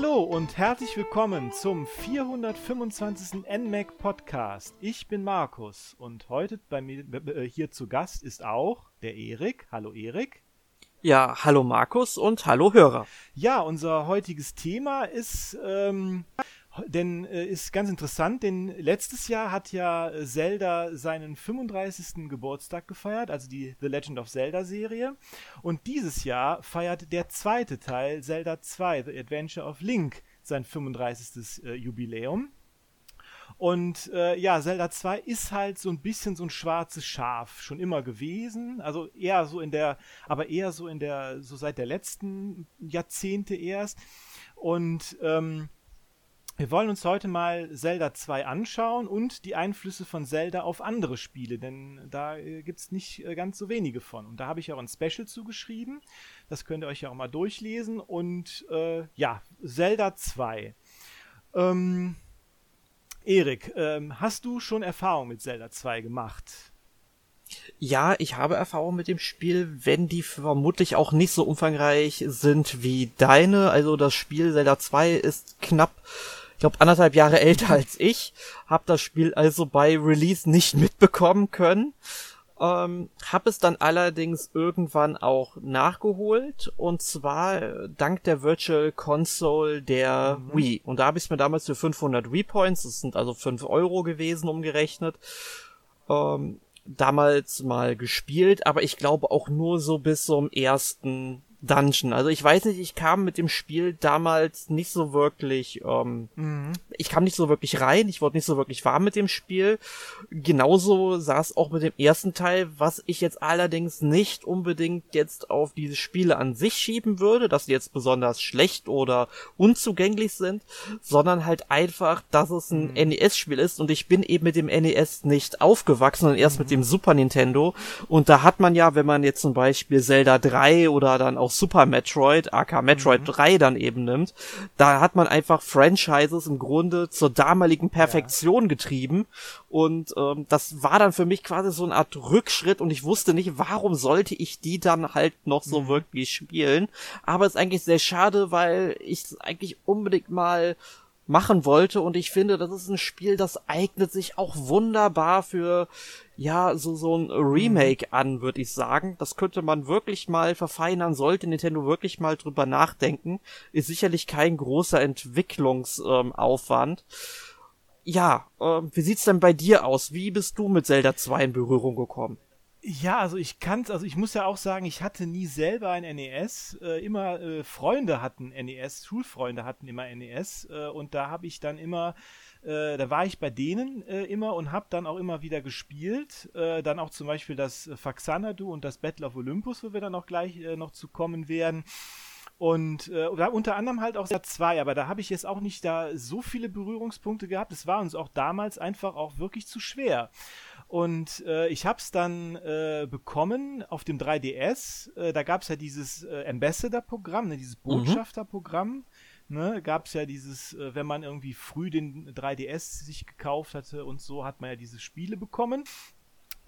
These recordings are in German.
Hallo und herzlich willkommen zum 425. NMAC Podcast. Ich bin Markus und heute bei mir äh, hier zu Gast ist auch der Erik. Hallo Erik. Ja, hallo Markus und hallo Hörer. Ja, unser heutiges Thema ist ähm, denn äh, ist ganz interessant, denn letztes Jahr hat ja Zelda seinen 35. Geburtstag gefeiert, also die The Legend of Zelda Serie. Und dieses Jahr feiert der zweite Teil, Zelda 2, The Adventure of Link, sein 35. Äh, Jubiläum. Und äh, ja, Zelda 2 ist halt so ein bisschen so ein schwarzes Schaf schon immer gewesen. Also eher so in der, aber eher so in der, so seit der letzten Jahrzehnte erst. Und ähm, wir wollen uns heute mal Zelda 2 anschauen und die Einflüsse von Zelda auf andere Spiele, denn da äh, gibt es nicht äh, ganz so wenige von. Und da habe ich auch ein Special zugeschrieben. Das könnt ihr euch ja auch mal durchlesen. Und äh, ja, Zelda 2. Ähm, Erik, ähm, hast du schon Erfahrung mit Zelda 2 gemacht? Ja, ich habe Erfahrung mit dem Spiel, wenn die vermutlich auch nicht so umfangreich sind wie deine. Also das Spiel Zelda 2 ist knapp ich glaube, anderthalb Jahre älter als ich, habe das Spiel also bei Release nicht mitbekommen können. Ähm, habe es dann allerdings irgendwann auch nachgeholt und zwar äh, dank der Virtual Console der mhm. Wii. Und da habe ich es mir damals für 500 Wii Points, das sind also 5 Euro gewesen umgerechnet, ähm, damals mal gespielt, aber ich glaube auch nur so bis zum ersten Dungeon. Also ich weiß nicht, ich kam mit dem Spiel damals nicht so wirklich, ähm, mhm. ich kam nicht so wirklich rein, ich wurde nicht so wirklich warm mit dem Spiel. Genauso sah es auch mit dem ersten Teil, was ich jetzt allerdings nicht unbedingt jetzt auf diese Spiele an sich schieben würde, dass sie jetzt besonders schlecht oder unzugänglich sind, sondern halt einfach, dass es ein mhm. NES-Spiel ist und ich bin eben mit dem NES nicht aufgewachsen, sondern erst mhm. mit dem Super Nintendo und da hat man ja, wenn man jetzt zum Beispiel Zelda 3 oder dann auch auch Super Metroid, aka Metroid mhm. 3 dann eben nimmt, da hat man einfach Franchises im Grunde zur damaligen Perfektion ja. getrieben und ähm, das war dann für mich quasi so eine Art Rückschritt und ich wusste nicht, warum sollte ich die dann halt noch so mhm. wirklich spielen. Aber es ist eigentlich sehr schade, weil ich eigentlich unbedingt mal machen wollte und ich finde, das ist ein Spiel, das eignet sich auch wunderbar für ja, so so ein Remake mhm. an, würde ich sagen. Das könnte man wirklich mal verfeinern, sollte Nintendo wirklich mal drüber nachdenken. Ist sicherlich kein großer Entwicklungsaufwand. Ähm, ja, äh, wie sieht's denn bei dir aus? Wie bist du mit Zelda 2 in Berührung gekommen? Ja, also ich kann's, also ich muss ja auch sagen, ich hatte nie selber ein NES. Äh, immer äh, Freunde hatten NES, Schulfreunde hatten immer NES äh, und da habe ich dann immer, äh, da war ich bei denen äh, immer und habe dann auch immer wieder gespielt. Äh, dann auch zum Beispiel das Faxanadu und das Battle of Olympus, wo wir dann auch gleich noch zu kommen werden. Und äh, unter anderem halt auch sehr zwei, aber da habe ich jetzt auch nicht da so viele Berührungspunkte gehabt. Es war uns auch damals einfach auch wirklich zu schwer. Und äh, ich habe es dann äh, bekommen auf dem 3DS. Äh, da gab es ja dieses äh, Ambassador-Programm, ne, dieses mhm. Botschafter-Programm. Ne, gab es ja dieses, äh, wenn man irgendwie früh den 3DS sich gekauft hatte und so, hat man ja diese Spiele bekommen.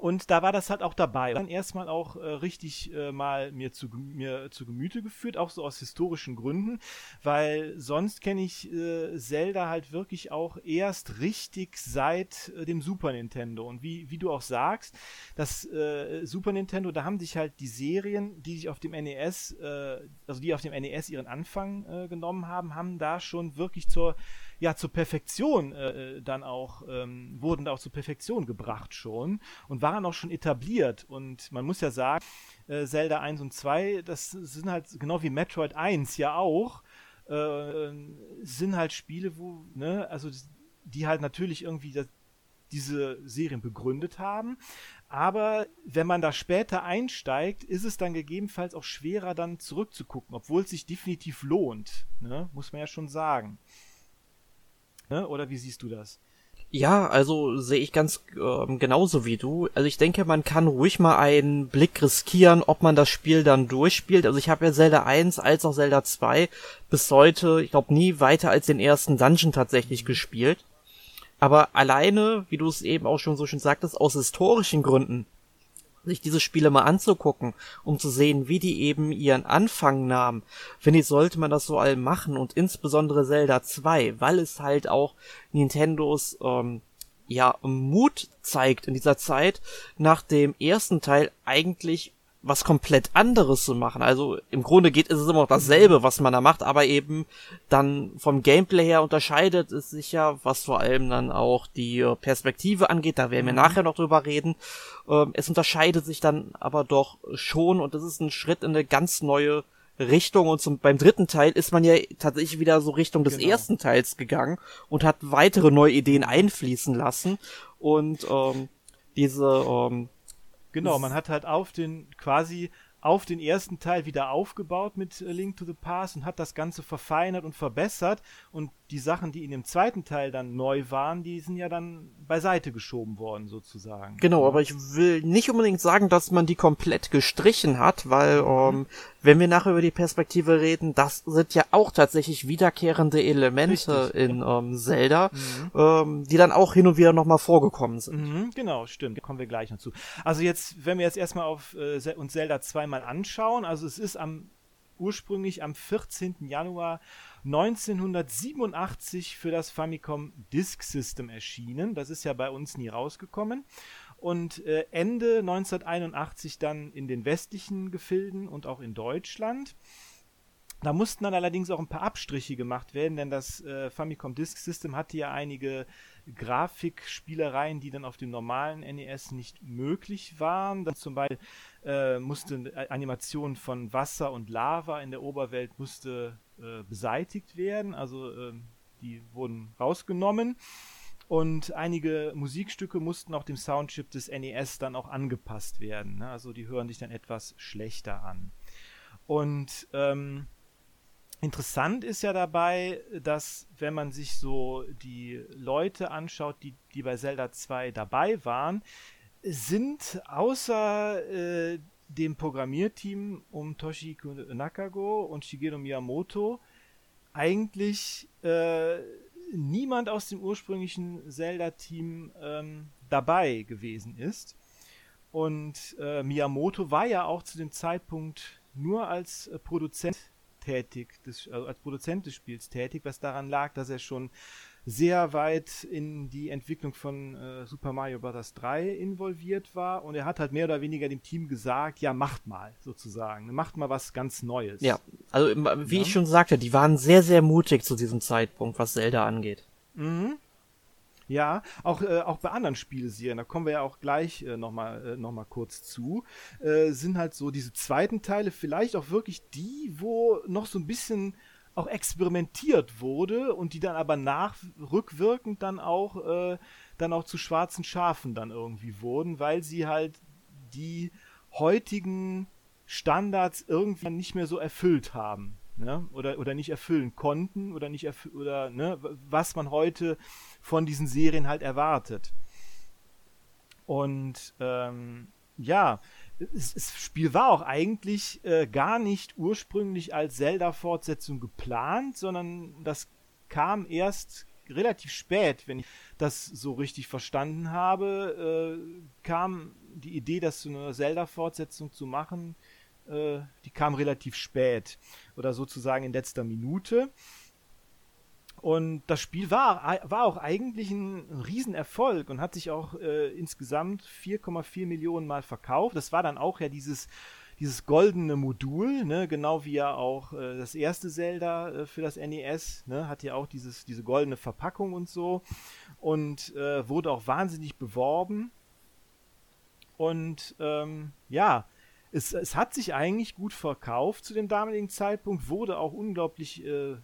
Und da war das halt auch dabei. Dann erstmal auch äh, richtig äh, mal mir zu, mir zu Gemüte geführt, auch so aus historischen Gründen, weil sonst kenne ich äh, Zelda halt wirklich auch erst richtig seit äh, dem Super Nintendo. Und wie, wie du auch sagst, das äh, Super Nintendo, da haben sich halt die Serien, die sich auf dem NES, äh, also die auf dem NES ihren Anfang äh, genommen haben, haben da schon wirklich zur ja zur Perfektion äh, äh, dann auch, ähm, wurden da auch zur Perfektion gebracht schon und waren auch schon etabliert. Und man muss ja sagen, äh, Zelda 1 und 2, das sind halt genau wie Metroid 1 ja auch, äh, sind halt Spiele, wo, ne, also die halt natürlich irgendwie das, diese Serien begründet haben. Aber wenn man da später einsteigt, ist es dann gegebenenfalls auch schwerer, dann zurückzugucken, obwohl es sich definitiv lohnt. Ne? Muss man ja schon sagen. Ne? Oder wie siehst du das? Ja, also sehe ich ganz ähm, genauso wie du. Also ich denke, man kann ruhig mal einen Blick riskieren, ob man das Spiel dann durchspielt. Also ich habe ja Zelda 1 als auch Zelda 2 bis heute, ich glaube, nie weiter als den ersten Dungeon tatsächlich gespielt. Aber alleine, wie du es eben auch schon so schön sagtest, aus historischen Gründen sich diese Spiele mal anzugucken, um zu sehen, wie die eben ihren Anfang nahmen, finde ich, sollte man das so all machen und insbesondere Zelda 2, weil es halt auch Nintendos ähm, ja Mut zeigt in dieser Zeit, nach dem ersten Teil eigentlich was komplett anderes zu machen. Also im Grunde geht es immer noch dasselbe, was man da macht, aber eben dann vom Gameplay her unterscheidet es sich ja, was vor allem dann auch die Perspektive angeht, da werden wir mhm. nachher noch drüber reden. Ähm, es unterscheidet sich dann aber doch schon und es ist ein Schritt in eine ganz neue Richtung und zum, beim dritten Teil ist man ja tatsächlich wieder so Richtung des genau. ersten Teils gegangen und hat weitere neue Ideen einfließen lassen und ähm, diese ähm, Genau, man hat halt auf den quasi auf den ersten Teil wieder aufgebaut mit äh, Link to the Past und hat das Ganze verfeinert und verbessert. Und die Sachen, die in dem zweiten Teil dann neu waren, die sind ja dann beiseite geschoben worden, sozusagen. Genau, aber ich will nicht unbedingt sagen, dass man die komplett gestrichen hat, weil, mhm. ähm, wenn wir nachher über die Perspektive reden, das sind ja auch tatsächlich wiederkehrende Elemente Richtig. in ähm, Zelda, mhm. ähm, die dann auch hin und wieder nochmal vorgekommen sind. Mhm, genau, stimmt. Da kommen wir gleich noch zu. Also jetzt, wenn wir jetzt erstmal auf äh, uns Zelda 2 mal anschauen, also es ist am ursprünglich am 14. Januar 1987 für das Famicom Disk System erschienen. Das ist ja bei uns nie rausgekommen. Und äh, Ende 1981 dann in den westlichen Gefilden und auch in Deutschland. Da mussten dann allerdings auch ein paar Abstriche gemacht werden, denn das äh, Famicom Disk System hatte ja einige Grafikspielereien, die dann auf dem normalen NES nicht möglich waren. Dann zum Beispiel äh, musste Animation von Wasser und Lava in der Oberwelt musste äh, beseitigt werden, also äh, die wurden rausgenommen. Und einige Musikstücke mussten auch dem Soundchip des NES dann auch angepasst werden. Ne? Also die hören sich dann etwas schlechter an. Und ähm, Interessant ist ja dabei, dass wenn man sich so die Leute anschaut, die, die bei Zelda 2 dabei waren, sind außer äh, dem Programmierteam um Toshihiko Nakago und Shigeru Miyamoto eigentlich äh, niemand aus dem ursprünglichen Zelda-Team ähm, dabei gewesen ist. Und äh, Miyamoto war ja auch zu dem Zeitpunkt nur als äh, Produzent tätig, des, also als Produzent des Spiels tätig, was daran lag, dass er schon sehr weit in die Entwicklung von äh, Super Mario Bros. 3 involviert war und er hat halt mehr oder weniger dem Team gesagt, ja, macht mal, sozusagen. Macht mal was ganz Neues. Ja, also wie ja. ich schon sagte, die waren sehr, sehr mutig zu diesem Zeitpunkt, was Zelda angeht. Mhm. Ja, auch, äh, auch bei anderen Spieleserien, da kommen wir ja auch gleich äh, nochmal äh, noch kurz zu, äh, sind halt so diese zweiten Teile vielleicht auch wirklich die, wo noch so ein bisschen auch experimentiert wurde und die dann aber nach rückwirkend dann auch äh, dann auch zu schwarzen Schafen dann irgendwie wurden, weil sie halt die heutigen Standards irgendwie nicht mehr so erfüllt haben ne? oder, oder nicht erfüllen konnten oder nicht erfüllen, oder ne? was man heute von diesen Serien halt erwartet. Und ähm, ja, das Spiel war auch eigentlich äh, gar nicht ursprünglich als Zelda-Fortsetzung geplant, sondern das kam erst relativ spät, wenn ich das so richtig verstanden habe, äh, kam die Idee, das zu einer Zelda-Fortsetzung zu machen, äh, die kam relativ spät oder sozusagen in letzter Minute. Und das Spiel war, war auch eigentlich ein Riesenerfolg und hat sich auch äh, insgesamt 4,4 Millionen Mal verkauft. Das war dann auch ja dieses, dieses goldene Modul, ne? genau wie ja auch äh, das erste Zelda äh, für das NES, ne? hat ja auch dieses, diese goldene Verpackung und so und äh, wurde auch wahnsinnig beworben. Und ähm, ja, es, es hat sich eigentlich gut verkauft zu dem damaligen Zeitpunkt, wurde auch unglaublich äh,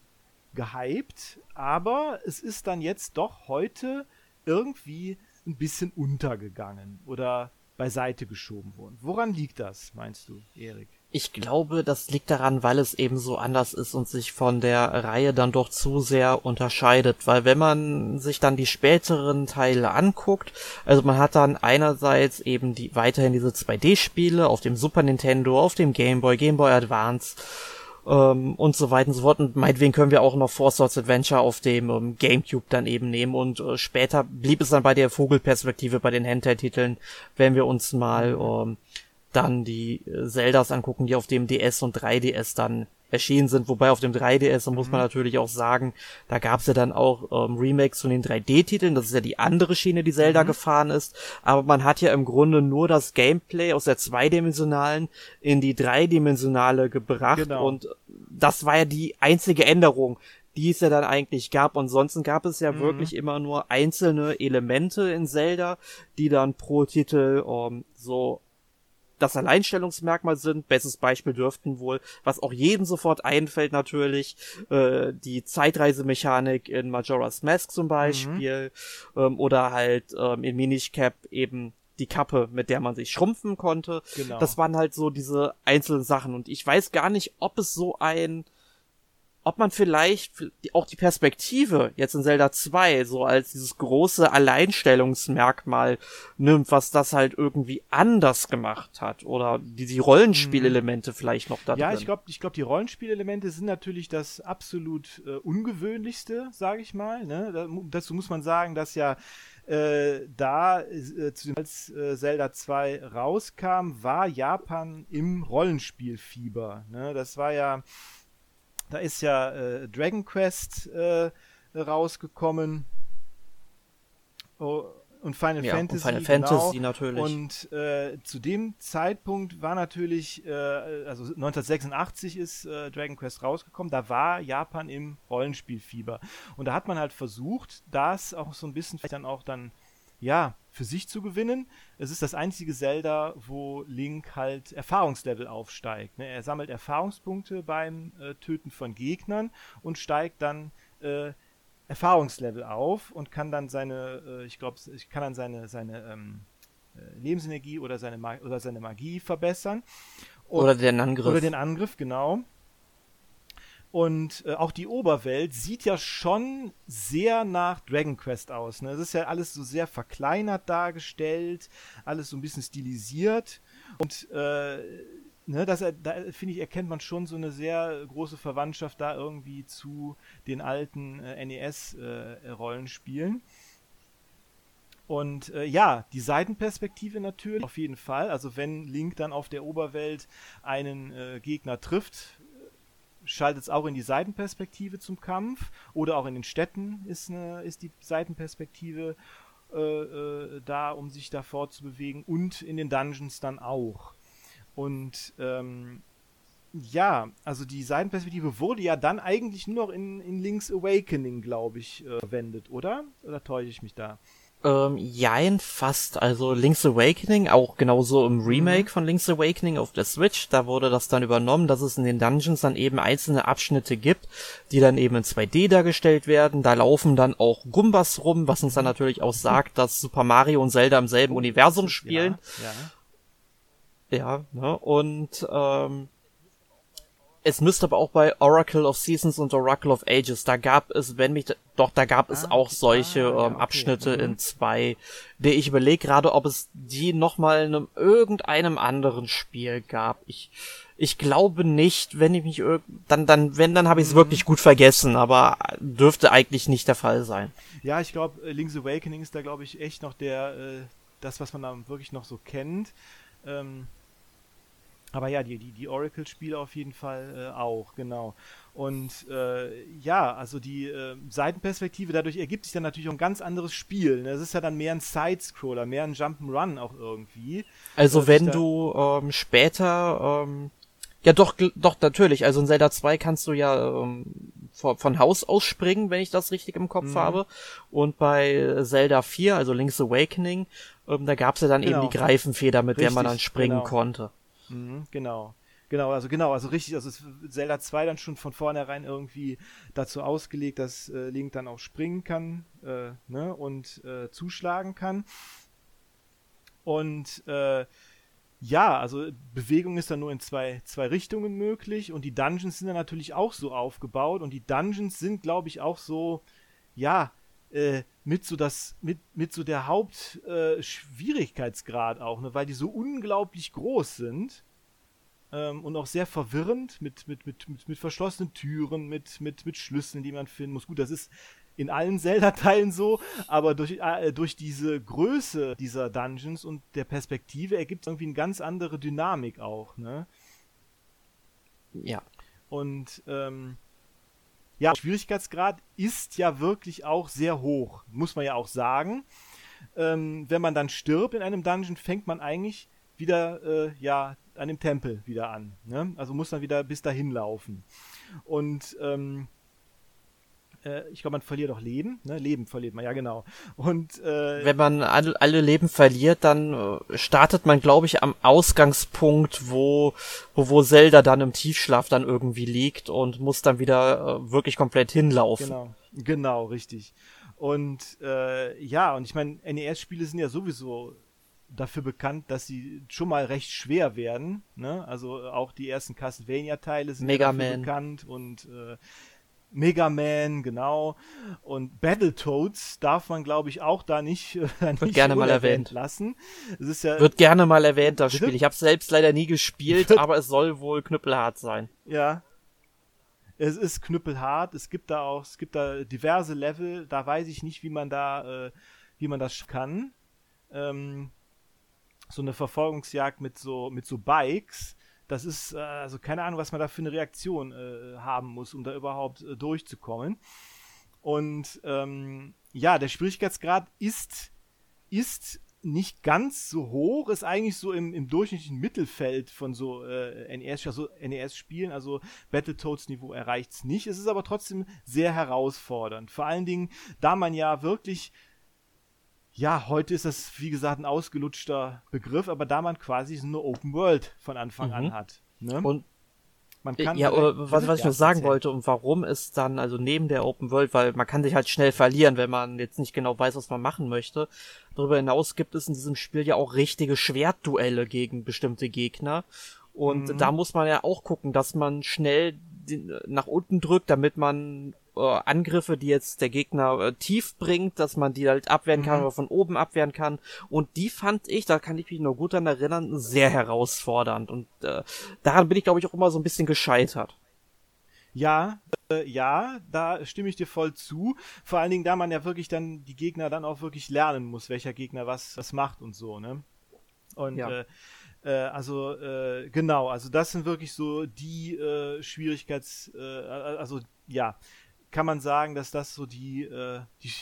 gehypt, aber es ist dann jetzt doch heute irgendwie ein bisschen untergegangen oder beiseite geschoben worden. Woran liegt das, meinst du, Erik? Ich glaube, das liegt daran, weil es eben so anders ist und sich von der Reihe dann doch zu sehr unterscheidet. Weil wenn man sich dann die späteren Teile anguckt, also man hat dann einerseits eben die weiterhin diese 2D-Spiele auf dem Super Nintendo, auf dem Game Boy, Game Boy Advance, ähm, und so weiter und so fort. Und meinetwegen können wir auch noch Four Swords Adventure auf dem ähm, Gamecube dann eben nehmen. Und äh, später blieb es dann bei der Vogelperspektive bei den Handheld-Titeln, wenn wir uns mal ähm, dann die äh, Zeldas angucken, die auf dem DS und 3DS dann erschienen sind, wobei auf dem 3DS, da muss man mhm. natürlich auch sagen, da gab's ja dann auch ähm, Remakes von den 3D-Titeln, das ist ja die andere Schiene, die Zelda mhm. gefahren ist, aber man hat ja im Grunde nur das Gameplay aus der zweidimensionalen in die dreidimensionale gebracht genau. und das war ja die einzige Änderung, die es ja dann eigentlich gab. Ansonsten gab es ja mhm. wirklich immer nur einzelne Elemente in Zelda, die dann pro Titel ähm, so das Alleinstellungsmerkmal sind. Bestes Beispiel dürften wohl, was auch jedem sofort einfällt natürlich, äh, die Zeitreisemechanik in Majora's Mask zum Beispiel mhm. ähm, oder halt ähm, in Minish Cap eben die Kappe, mit der man sich schrumpfen konnte. Genau. Das waren halt so diese einzelnen Sachen und ich weiß gar nicht, ob es so ein ob man vielleicht auch die Perspektive jetzt in Zelda 2 so als dieses große Alleinstellungsmerkmal nimmt, was das halt irgendwie anders gemacht hat oder die, die Rollenspielelemente mhm. vielleicht noch da ja, drin. Ich glaube, ich glaube, die Rollenspielelemente sind natürlich das absolut äh, ungewöhnlichste, sage ich mal. Ne? Dazu muss man sagen, dass ja äh, da, äh, als äh, Zelda 2 rauskam, war Japan im Rollenspielfieber. Ne? Das war ja da ist ja äh, Dragon Quest äh, rausgekommen. Oh, und Final ja, Fantasy. Und Final genau. Fantasy natürlich. Und äh, zu dem Zeitpunkt war natürlich, äh, also 1986 ist äh, Dragon Quest rausgekommen, da war Japan im Rollenspielfieber. Und da hat man halt versucht, das auch so ein bisschen vielleicht dann auch dann ja, für sich zu gewinnen. Es ist das einzige Zelda, wo Link halt Erfahrungslevel aufsteigt. Ne? Er sammelt Erfahrungspunkte beim äh, Töten von Gegnern und steigt dann äh, Erfahrungslevel auf und kann dann seine, äh, ich glaube, ich kann dann seine, seine ähm, äh, Lebensenergie oder seine, Ma oder seine Magie verbessern. Und, oder den Angriff. Oder den Angriff, genau. Und äh, auch die Oberwelt sieht ja schon sehr nach Dragon Quest aus. Ne? Es ist ja alles so sehr verkleinert dargestellt, alles so ein bisschen stilisiert. Und äh, ne, das, da finde ich, erkennt man schon so eine sehr große Verwandtschaft da irgendwie zu den alten äh, NES-Rollenspielen. Äh, und äh, ja, die Seitenperspektive natürlich, auf jeden Fall. Also wenn Link dann auf der Oberwelt einen äh, Gegner trifft, schaltet es auch in die Seitenperspektive zum Kampf oder auch in den Städten ist, eine, ist die Seitenperspektive äh, äh, da, um sich da fortzubewegen und in den Dungeons dann auch. Und ähm, ja, also die Seitenperspektive wurde ja dann eigentlich nur noch in, in Link's Awakening, glaube ich, äh, verwendet, oder? Oder täusche ich mich da? Ähm, jein, fast. Also Link's Awakening, auch genauso im Remake mhm. von Link's Awakening auf der Switch, da wurde das dann übernommen, dass es in den Dungeons dann eben einzelne Abschnitte gibt, die dann eben in 2D dargestellt werden. Da laufen dann auch Gumbas rum, was uns dann natürlich auch sagt, dass Super Mario und Zelda im selben Universum spielen. Ja, ja. ja ne? Und ähm, es müsste aber auch bei Oracle of Seasons und Oracle of Ages, da gab es, wenn mich, doch, da gab es ah, auch solche ah, ja, ähm, Abschnitte okay. in mhm. zwei, die ich überlege gerade, ob es die nochmal in einem, irgendeinem anderen Spiel gab. Ich, ich glaube nicht, wenn ich mich dann, dann, wenn, dann habe ich es mhm. wirklich gut vergessen, aber dürfte eigentlich nicht der Fall sein. Ja, ich glaube, äh, Link's Awakening ist da, glaube ich, echt noch der, äh, das, was man da wirklich noch so kennt. Ähm, aber ja, die, die, die Oracle-Spiele auf jeden Fall äh, auch, genau. Und äh, ja, also die äh, Seitenperspektive, dadurch ergibt sich dann natürlich auch ein ganz anderes Spiel. Ne? Das ist ja dann mehr ein Sidescroller, mehr ein Jump'n'Run auch irgendwie. Also wenn du ähm, später, ähm, ja doch, doch natürlich, also in Zelda 2 kannst du ja ähm, von, von Haus aus springen, wenn ich das richtig im Kopf mhm. habe. Und bei Zelda 4, also Link's Awakening, ähm, da gab's ja dann genau. eben die Greifenfeder, mit richtig, der man dann springen genau. konnte. Mhm, genau. Genau, also genau, also richtig, also Zelda 2 dann schon von vornherein irgendwie dazu ausgelegt, dass äh, Link dann auch springen kann äh, ne, und äh, zuschlagen kann. Und äh, ja, also Bewegung ist dann nur in zwei, zwei Richtungen möglich und die Dungeons sind dann natürlich auch so aufgebaut und die Dungeons sind, glaube ich, auch so, ja, äh, mit so das, mit, mit so der Hauptschwierigkeitsgrad äh, auch, ne, weil die so unglaublich groß sind. Äh, ähm, und auch sehr verwirrend mit, mit, mit, mit, mit verschlossenen Türen, mit, mit, mit Schlüsseln, die man finden muss. Gut, das ist in allen Zelda-Teilen so, aber durch, äh, durch diese Größe dieser Dungeons und der Perspektive ergibt es irgendwie eine ganz andere Dynamik auch, ne? Ja. Und ähm, ja, Schwierigkeitsgrad ist ja wirklich auch sehr hoch, muss man ja auch sagen. Ähm, wenn man dann stirbt in einem Dungeon, fängt man eigentlich wieder äh, ja an dem Tempel wieder an. Ne? Also muss dann wieder bis dahin laufen. Und ähm, äh, ich glaube, man verliert auch Leben. Ne? Leben verliert man, ja genau. Und äh, wenn man alle, alle Leben verliert, dann äh, startet man, glaube ich, am Ausgangspunkt, wo, wo, wo Zelda dann im Tiefschlaf dann irgendwie liegt und muss dann wieder äh, wirklich komplett hinlaufen. Genau, genau, richtig. Und äh, ja, und ich meine, NES-Spiele sind ja sowieso dafür bekannt, dass sie schon mal recht schwer werden. Ne? Also auch die ersten Castlevania-Teile sind Mega dafür Man. bekannt und äh, Mega Man, genau. Und Battletoads darf man, glaube ich, auch da nicht, äh, Wird nicht gerne mal erwähnt. lassen. Es ist ja, Wird gerne mal erwähnt, das Spiel. Ich habe selbst leider nie gespielt, aber es soll wohl knüppelhart sein. Ja. Es ist knüppelhart. Es gibt da auch, es gibt da diverse Level. Da weiß ich nicht, wie man da, äh, wie man das kann. Ähm, so eine Verfolgungsjagd mit so, mit so Bikes das ist, äh, also keine Ahnung, was man da für eine Reaktion äh, haben muss, um da überhaupt äh, durchzukommen. Und ähm, ja, der Schwierigkeitsgrad ist, ist nicht ganz so hoch, ist eigentlich so im, im durchschnittlichen Mittelfeld von so äh, NES, also NES-Spielen, also Battletoads-Niveau erreicht es nicht. Es ist aber trotzdem sehr herausfordernd. Vor allen Dingen, da man ja wirklich ja, heute ist das, wie gesagt, ein ausgelutschter Begriff, aber da man quasi so eine Open World von Anfang mhm. an hat. Ne? Und man kann ja, oder was, was ich noch sagen erzählen. wollte und warum ist dann, also neben der Open World, weil man kann sich halt schnell verlieren, wenn man jetzt nicht genau weiß, was man machen möchte. Darüber hinaus gibt es in diesem Spiel ja auch richtige Schwertduelle gegen bestimmte Gegner. Und mhm. da muss man ja auch gucken, dass man schnell nach unten drückt, damit man Angriffe, die jetzt der Gegner äh, tief bringt, dass man die halt abwehren kann mhm. oder von oben abwehren kann. Und die fand ich, da kann ich mich noch gut daran erinnern, sehr herausfordernd. Und äh, daran bin ich, glaube ich, auch immer so ein bisschen gescheitert. Ja, äh, ja, da stimme ich dir voll zu. Vor allen Dingen, da man ja wirklich dann die Gegner dann auch wirklich lernen muss, welcher Gegner was, was macht und so, ne? Und ja. äh, äh, also äh, genau, also das sind wirklich so die äh, Schwierigkeits, äh, also ja, kann man sagen, dass das so die, äh, die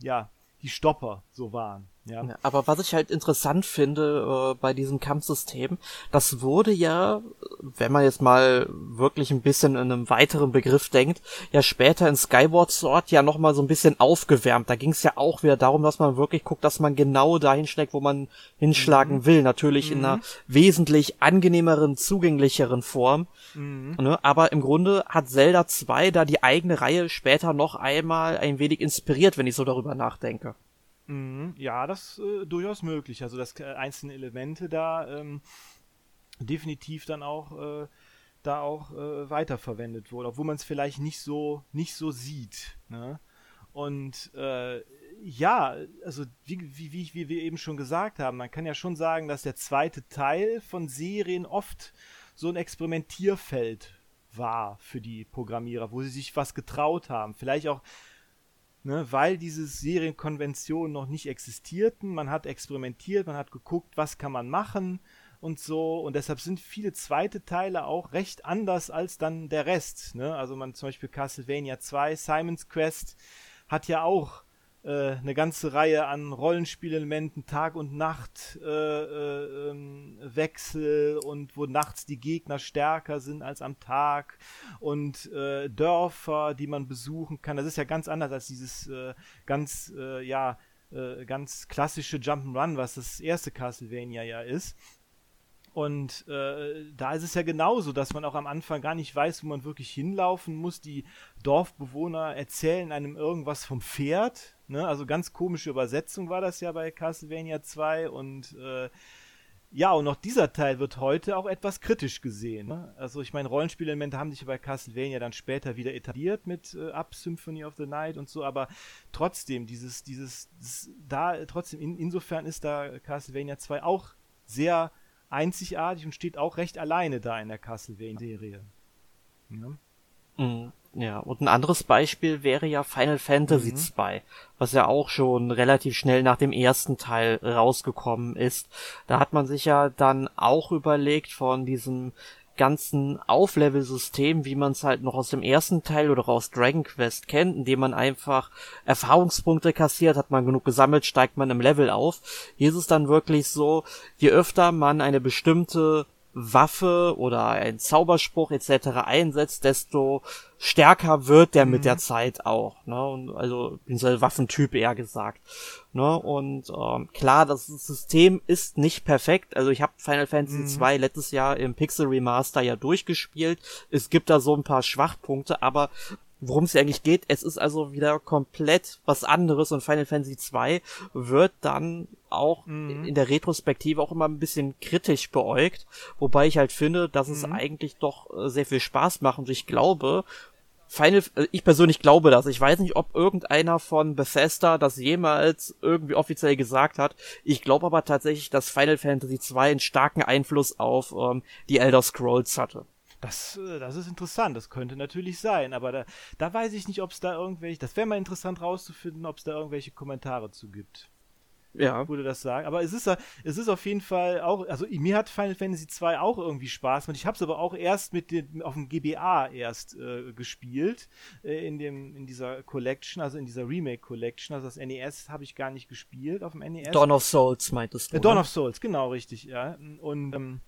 ja, die Stopper so waren. Ja. aber was ich halt interessant finde äh, bei diesem Kampfsystem, das wurde ja, wenn man jetzt mal wirklich ein bisschen in einem weiteren Begriff denkt, ja später in Skyward Sword ja nochmal so ein bisschen aufgewärmt. Da ging es ja auch wieder darum, dass man wirklich guckt, dass man genau dahin schlägt, wo man hinschlagen mhm. will. Natürlich mhm. in einer wesentlich angenehmeren, zugänglicheren Form. Mhm. Ne? Aber im Grunde hat Zelda 2 da die eigene Reihe später noch einmal ein wenig inspiriert, wenn ich so darüber nachdenke. Mhm, ja, das äh, durchaus möglich. Also dass äh, einzelne Elemente da ähm, definitiv dann auch äh, da auch äh, weiterverwendet wurden, obwohl man es vielleicht nicht so nicht so sieht. Ne? Und äh, ja, also wie, wie, wie, wie wir eben schon gesagt haben, man kann ja schon sagen, dass der zweite Teil von Serien oft so ein Experimentierfeld war für die Programmierer, wo sie sich was getraut haben. Vielleicht auch ne, weil diese Serienkonventionen noch nicht existierten. Man hat experimentiert, man hat geguckt, was kann man machen und so. Und deshalb sind viele zweite Teile auch recht anders als dann der Rest. Ne? Also man zum Beispiel Castlevania 2, Simon's Quest hat ja auch äh, eine ganze Reihe an Rollenspielelementen, Tag und Nacht äh, äh, ähm, und wo nachts die Gegner stärker sind als am Tag und äh, Dörfer, die man besuchen kann. Das ist ja ganz anders als dieses ganz ja ganz klassische Jump'n'Run, was das erste Castlevania ja ist. Und äh, da ist es ja genauso, dass man auch am Anfang gar nicht weiß, wo man wirklich hinlaufen muss. Die Dorfbewohner erzählen einem irgendwas vom Pferd. Ne? Also ganz komische Übersetzung war das ja bei Castlevania 2. Und äh, ja, und auch dieser Teil wird heute auch etwas kritisch gesehen. Ne? Also ich meine, Rollenspielelemente haben sich bei Castlevania dann später wieder etabliert mit äh, Up Symphony of the Night und so, aber trotzdem, dieses, dieses, das, da, trotzdem, in, insofern ist da Castlevania 2 auch sehr einzigartig und steht auch recht alleine da in der Castlevania-Serie. Ja. Mhm. Ja, und ein anderes Beispiel wäre ja Final Fantasy mhm. 2, was ja auch schon relativ schnell nach dem ersten Teil rausgekommen ist. Da hat man sich ja dann auch überlegt von diesem ganzen Auflevel-System, wie man es halt noch aus dem ersten Teil oder aus Dragon Quest kennt, indem man einfach Erfahrungspunkte kassiert, hat man genug gesammelt, steigt man im Level auf. Hier ist es dann wirklich so, je öfter man eine bestimmte Waffe oder ein Zauberspruch etc. einsetzt, desto stärker wird der mhm. mit der Zeit auch. Ne? Und also dieser Waffentyp eher gesagt. Ne? Und ähm, klar, das System ist nicht perfekt. Also ich habe Final Fantasy mhm. 2 letztes Jahr im Pixel Remaster ja durchgespielt. Es gibt da so ein paar Schwachpunkte, aber worum es eigentlich geht. Es ist also wieder komplett was anderes und Final Fantasy 2 wird dann auch mhm. in der Retrospektive auch immer ein bisschen kritisch beäugt, wobei ich halt finde, dass mhm. es eigentlich doch äh, sehr viel Spaß macht und ich glaube, Final, äh, ich persönlich glaube das. Ich weiß nicht, ob irgendeiner von Bethesda das jemals irgendwie offiziell gesagt hat. Ich glaube aber tatsächlich, dass Final Fantasy 2 einen starken Einfluss auf ähm, die Elder Scrolls hatte. Das, äh, das ist interessant, das könnte natürlich sein, aber da, da weiß ich nicht, ob es da irgendwelche, das wäre mal interessant rauszufinden, ob es da irgendwelche Kommentare zu gibt. Ja. Würde das sagen. Aber es ist, es ist auf jeden Fall auch, also mir hat Final Fantasy 2 auch irgendwie Spaß gemacht. Ich habe es aber auch erst mit dem, auf dem GBA erst äh, gespielt, äh, in, dem, in dieser Collection, also in dieser Remake Collection. Also das NES habe ich gar nicht gespielt auf dem NES. Dawn of Souls meintest du. Äh, Dawn ne? of Souls, genau, richtig, ja. Und ähm,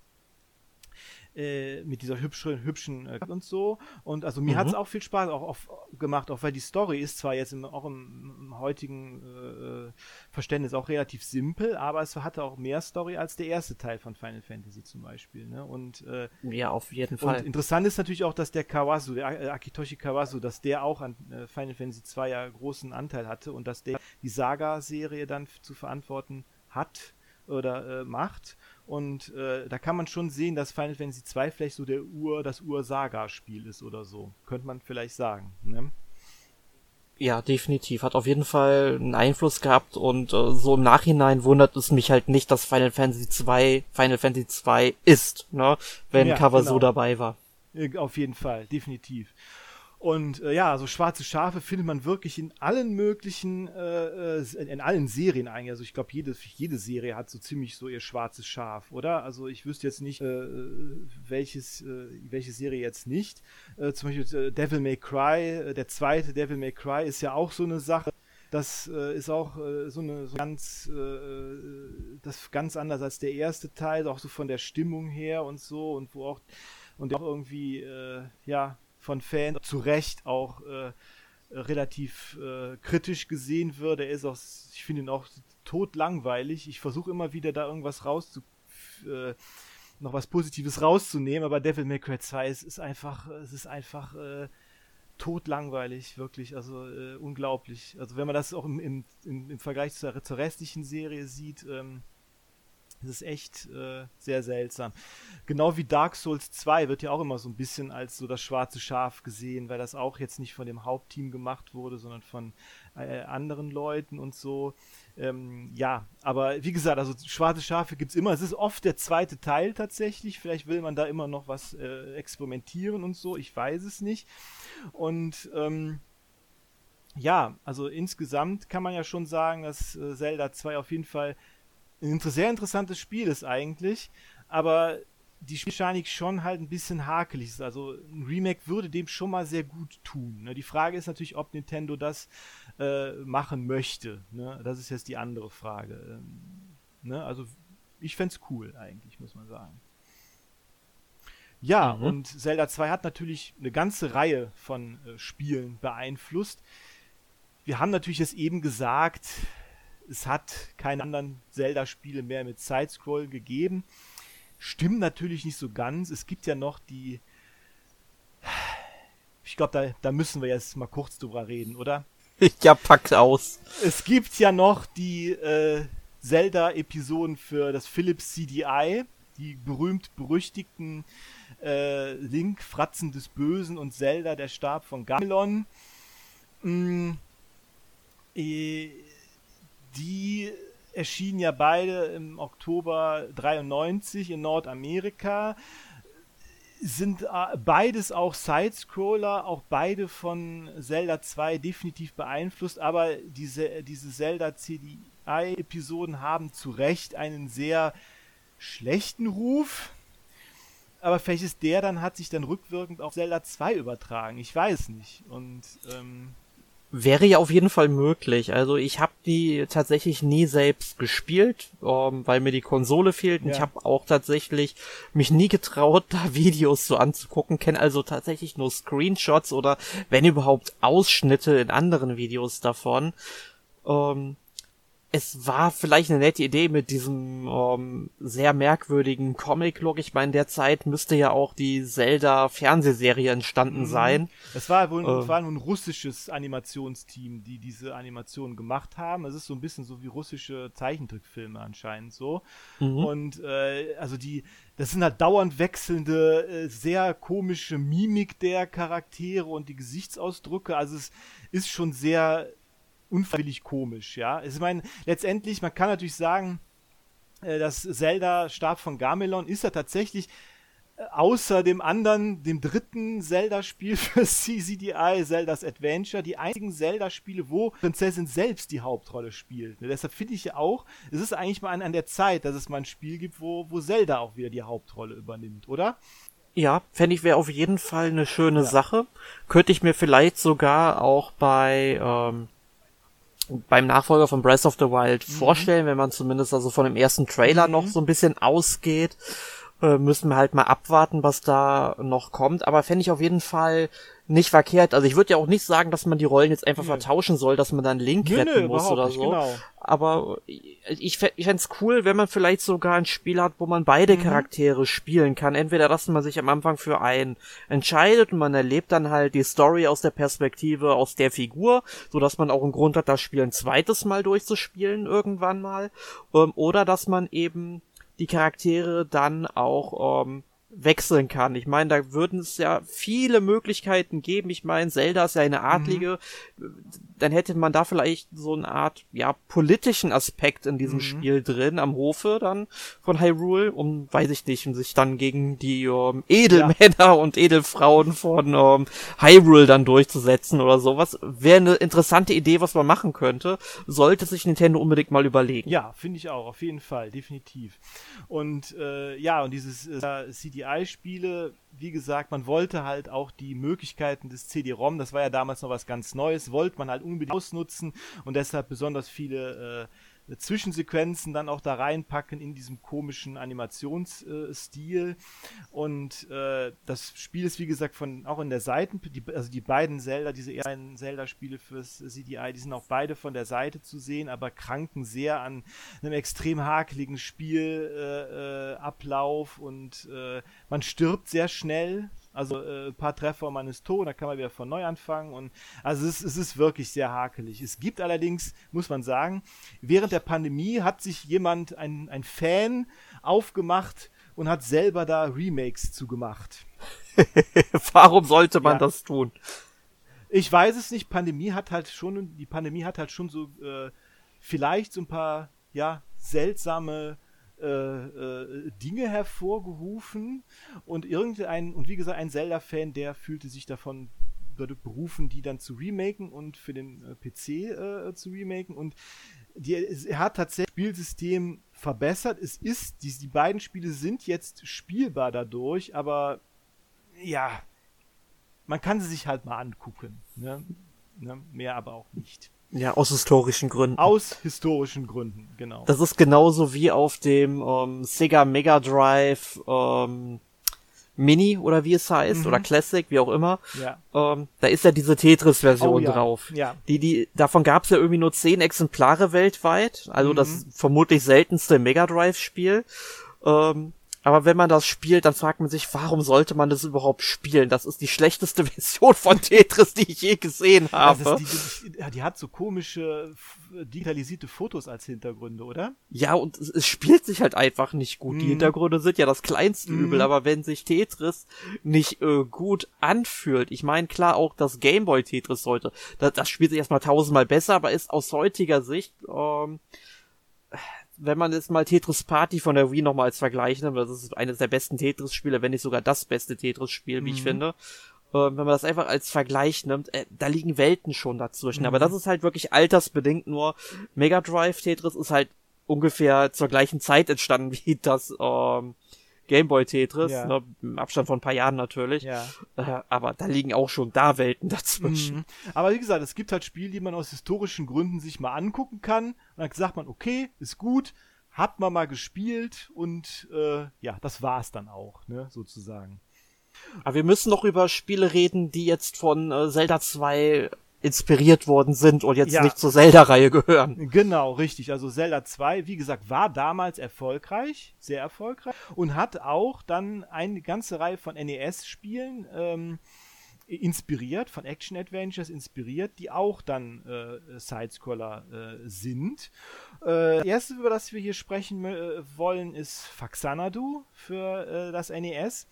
äh, mit dieser hübschen, hübschen äh, und so. Und also mir mhm. hat es auch viel Spaß auch auf, gemacht, auch weil die Story ist zwar jetzt im, auch im, im heutigen äh, Verständnis auch relativ simpel, aber es hatte auch mehr Story als der erste Teil von Final Fantasy zum Beispiel. Ne? Und äh, ja, auf jeden Fall. Und interessant ist natürlich auch, dass der Kawasu, der äh, Akitoshi Kawasu, dass der auch an äh, Final Fantasy 2 ja großen Anteil hatte und dass der die Saga-Serie dann zu verantworten hat oder äh, macht. Und äh, da kann man schon sehen, dass Final Fantasy 2 vielleicht so der Ur, das Ur-Saga-Spiel ist oder so. Könnte man vielleicht sagen. Ne? Ja, definitiv. Hat auf jeden Fall einen Einfluss gehabt und äh, so im Nachhinein wundert es mich halt nicht, dass Final Fantasy 2 Final Fantasy 2 ist, ne? Wenn ja, Cover genau. so dabei war. Äh, auf jeden Fall, definitiv. Und äh, ja, so schwarze Schafe findet man wirklich in allen möglichen, äh, äh in allen Serien eigentlich. Also ich glaube, jede, jede Serie hat so ziemlich so ihr schwarzes Schaf, oder? Also ich wüsste jetzt nicht, äh, welches, äh, welche Serie jetzt nicht. Äh, zum Beispiel Devil May Cry, der zweite Devil May Cry ist ja auch so eine Sache. Das ist auch so eine so ganz, das ganz anders als der erste Teil, auch so von der Stimmung her und so und wo auch und auch irgendwie, ja, von Fans zu Recht auch äh, relativ äh, kritisch gesehen wird. Er ist auch, ich finde ihn auch tot langweilig. Ich versuche immer wieder da irgendwas rauszu, äh, noch was Positives rauszunehmen, aber Devil May Cry 2 ist, ist einfach, es ist einfach äh, tot langweilig, wirklich, also äh, unglaublich. Also wenn man das auch im, im, im Vergleich zur, zur restlichen Serie sieht, ähm, das ist echt äh, sehr seltsam. Genau wie Dark Souls 2 wird ja auch immer so ein bisschen als so das schwarze Schaf gesehen, weil das auch jetzt nicht von dem Hauptteam gemacht wurde, sondern von äh, anderen Leuten und so. Ähm, ja, aber wie gesagt, also schwarze Schafe gibt es immer. Es ist oft der zweite Teil tatsächlich. Vielleicht will man da immer noch was äh, experimentieren und so. Ich weiß es nicht. Und ähm, ja, also insgesamt kann man ja schon sagen, dass äh, Zelda 2 auf jeden Fall ein sehr interessantes Spiel ist eigentlich, aber die Spielmechanik schon halt ein bisschen hakelig ist. Also ein Remake würde dem schon mal sehr gut tun. Ne? Die Frage ist natürlich, ob Nintendo das äh, machen möchte. Ne? Das ist jetzt die andere Frage. Ähm, ne? Also ich fände es cool eigentlich, muss man sagen. Ja, mhm. und Zelda 2 hat natürlich eine ganze Reihe von äh, Spielen beeinflusst. Wir haben natürlich jetzt eben gesagt, es hat keine anderen Zelda-Spiele mehr mit Sidescroll gegeben. Stimmt natürlich nicht so ganz. Es gibt ja noch die. Ich glaube, da, da müssen wir jetzt mal kurz drüber reden, oder? Ja, packt aus. Es gibt ja noch die äh, Zelda-Episoden für das Philips CDI, die berühmt-berüchtigten äh, Link, Fratzen des Bösen und Zelda, der Stab von Gamelon. Mm, äh, die erschienen ja beide im Oktober 93 in Nordamerika sind äh, beides auch Sidescroller, auch beide von Zelda 2 definitiv beeinflusst, aber diese, diese Zelda CDI-Episoden haben zu Recht einen sehr schlechten Ruf. Aber vielleicht ist der dann, hat sich dann rückwirkend auf Zelda 2 übertragen. Ich weiß nicht. Und ähm, Wäre ja auf jeden Fall möglich. Also ich habe die tatsächlich nie selbst gespielt, ähm, weil mir die Konsole fehlt. Und ja. ich habe auch tatsächlich mich nie getraut, da Videos so anzugucken. Kenne also tatsächlich nur Screenshots oder wenn überhaupt Ausschnitte in anderen Videos davon. Ähm, es war vielleicht eine nette Idee mit diesem ähm, sehr merkwürdigen Comic-Look. Ich meine, der Zeit müsste ja auch die Zelda-Fernsehserie entstanden mhm. sein. Es war wohl äh, war ein russisches Animationsteam, die diese Animation gemacht haben. Es ist so ein bisschen so wie russische Zeichentrickfilme anscheinend so. Mhm. Und äh, also die, das sind halt dauernd wechselnde, äh, sehr komische Mimik der Charaktere und die Gesichtsausdrücke. Also es ist schon sehr unfreiwillig komisch, ja. Ich meine, letztendlich, man kann natürlich sagen, äh, das Zelda Stab von Gamelon ist ja tatsächlich äh, außer dem anderen, dem dritten Zelda-Spiel für CCDI, Zelda's Adventure, die einzigen Zelda-Spiele, wo Prinzessin selbst die Hauptrolle spielt. Ne? Deshalb finde ich ja auch, es ist eigentlich mal an, an, der Zeit, dass es mal ein Spiel gibt, wo, wo Zelda auch wieder die Hauptrolle übernimmt, oder? Ja, fände ich wäre auf jeden Fall eine schöne ja. Sache. Könnte ich mir vielleicht sogar auch bei ähm, beim Nachfolger von Breath of the Wild mhm. vorstellen, wenn man zumindest also von dem ersten Trailer mhm. noch so ein bisschen ausgeht. Äh, müssen wir halt mal abwarten, was da noch kommt. Aber fände ich auf jeden Fall nicht verkehrt. Also ich würde ja auch nicht sagen, dass man die Rollen jetzt einfach nö. vertauschen soll, dass man dann Link nö, retten nö, muss oder so. Genau. Aber ich, ich fände es cool, wenn man vielleicht sogar ein Spiel hat, wo man beide mhm. Charaktere spielen kann. Entweder, dass man sich am Anfang für einen entscheidet und man erlebt dann halt die Story aus der Perspektive aus der Figur, so dass man auch einen Grund hat, das Spiel ein zweites Mal durchzuspielen irgendwann mal. Ähm, oder dass man eben die Charaktere dann auch ähm, wechseln kann. Ich meine, da würden es ja viele Möglichkeiten geben. Ich meine, Zelda ist ja eine Adlige. Mhm. Dann hätte man da vielleicht so eine Art, ja, politischen Aspekt in diesem mhm. Spiel drin, am Hofe dann von Hyrule, um, weiß ich nicht, um sich dann gegen die ähm, Edelmänner ja. und Edelfrauen von ähm, Hyrule dann durchzusetzen oder sowas. Wäre eine interessante Idee, was man machen könnte. Sollte sich Nintendo unbedingt mal überlegen. Ja, finde ich auch, auf jeden Fall, definitiv. Und äh, ja, und dieses äh, CD CDI-Spiele, wie gesagt, man wollte halt auch die Möglichkeiten des CD-ROM, das war ja damals noch was ganz Neues, wollte man halt unbedingt ausnutzen und deshalb besonders viele äh, Zwischensequenzen dann auch da reinpacken in diesem komischen Animationsstil. und äh, das Spiel ist, wie gesagt, von auch in der Seiten, die, also die beiden Zelda, diese ersten Zelda-Spiele fürs CDI, die sind auch beide von der Seite zu sehen, aber kranken sehr an einem extrem hakeligen Spielablauf äh, äh, und äh, man stirbt sehr schnell. Also äh, ein paar Treffer und man ist tot, dann kann man wieder von neu anfangen. Und also es, es ist wirklich sehr hakelig. Es gibt allerdings, muss man sagen, während der Pandemie hat sich jemand, ein, ein Fan, aufgemacht und hat selber da Remakes zugemacht. Warum sollte man ja. das tun? Ich weiß es nicht. Pandemie hat halt schon, die Pandemie hat halt schon so äh, vielleicht so ein paar ja seltsame äh, äh, Dinge hervorgerufen und irgendein, und wie gesagt, ein Zelda-Fan, der fühlte sich davon berufen, die dann zu remaken und für den äh, PC äh, zu remaken und die, er hat tatsächlich das Spielsystem verbessert. Es ist, die, die beiden Spiele sind jetzt spielbar dadurch, aber ja, man kann sie sich halt mal angucken. Ne? Ne? Mehr aber auch nicht. Ja, aus historischen Gründen. Aus historischen Gründen, genau. Das ist genauso wie auf dem ähm, Sega Mega Drive ähm, Mini oder wie es heißt, mhm. oder Classic, wie auch immer. Ja. Ähm, da ist ja diese Tetris-Version oh, ja. drauf. Ja. Die, die, davon gab es ja irgendwie nur zehn Exemplare weltweit, also mhm. das vermutlich seltenste Mega Drive-Spiel. Ähm, aber wenn man das spielt, dann fragt man sich, warum sollte man das überhaupt spielen? Das ist die schlechteste Version von Tetris, die ich je gesehen habe. Die, die, die, hat so komische digitalisierte Fotos als Hintergründe, oder? Ja, und es, es spielt sich halt einfach nicht gut. Mm. Die mhm. Hintergründe sind ja das kleinste mm. Übel, aber wenn sich Tetris nicht äh, gut anfühlt, ich meine klar auch das Gameboy Tetris heute, das, das spielt sich erstmal tausendmal besser, aber ist aus heutiger Sicht ähm, wenn man jetzt mal Tetris Party von der Wii nochmal als Vergleich nimmt, das ist eines der besten Tetris-Spiele, wenn nicht sogar das beste Tetris-Spiel, wie mhm. ich finde. Äh, wenn man das einfach als Vergleich nimmt, äh, da liegen Welten schon dazwischen. Mhm. Aber das ist halt wirklich altersbedingt nur. Mega Drive Tetris ist halt ungefähr zur gleichen Zeit entstanden wie das ähm, Gameboy Tetris, ja. ne, im Abstand von ein paar Jahren natürlich. Ja. Äh, aber da liegen auch schon da Welten dazwischen. Mhm. Aber wie gesagt, es gibt halt Spiele, die man aus historischen Gründen sich mal angucken kann. Und dann sagt man, okay, ist gut, hat man mal gespielt und äh, ja, das war's dann auch, ne, sozusagen. Aber wir müssen noch über Spiele reden, die jetzt von äh, Zelda 2 inspiriert worden sind und jetzt ja. nicht zur Zelda-Reihe gehören. Genau, richtig. Also Zelda 2, wie gesagt, war damals erfolgreich, sehr erfolgreich und hat auch dann eine ganze Reihe von NES-Spielen ähm, inspiriert, von Action-Adventures inspiriert, die auch dann äh, Sidescroller äh, sind. Äh, das erste, über das wir hier sprechen äh, wollen, ist Faxanadu für äh, das NES.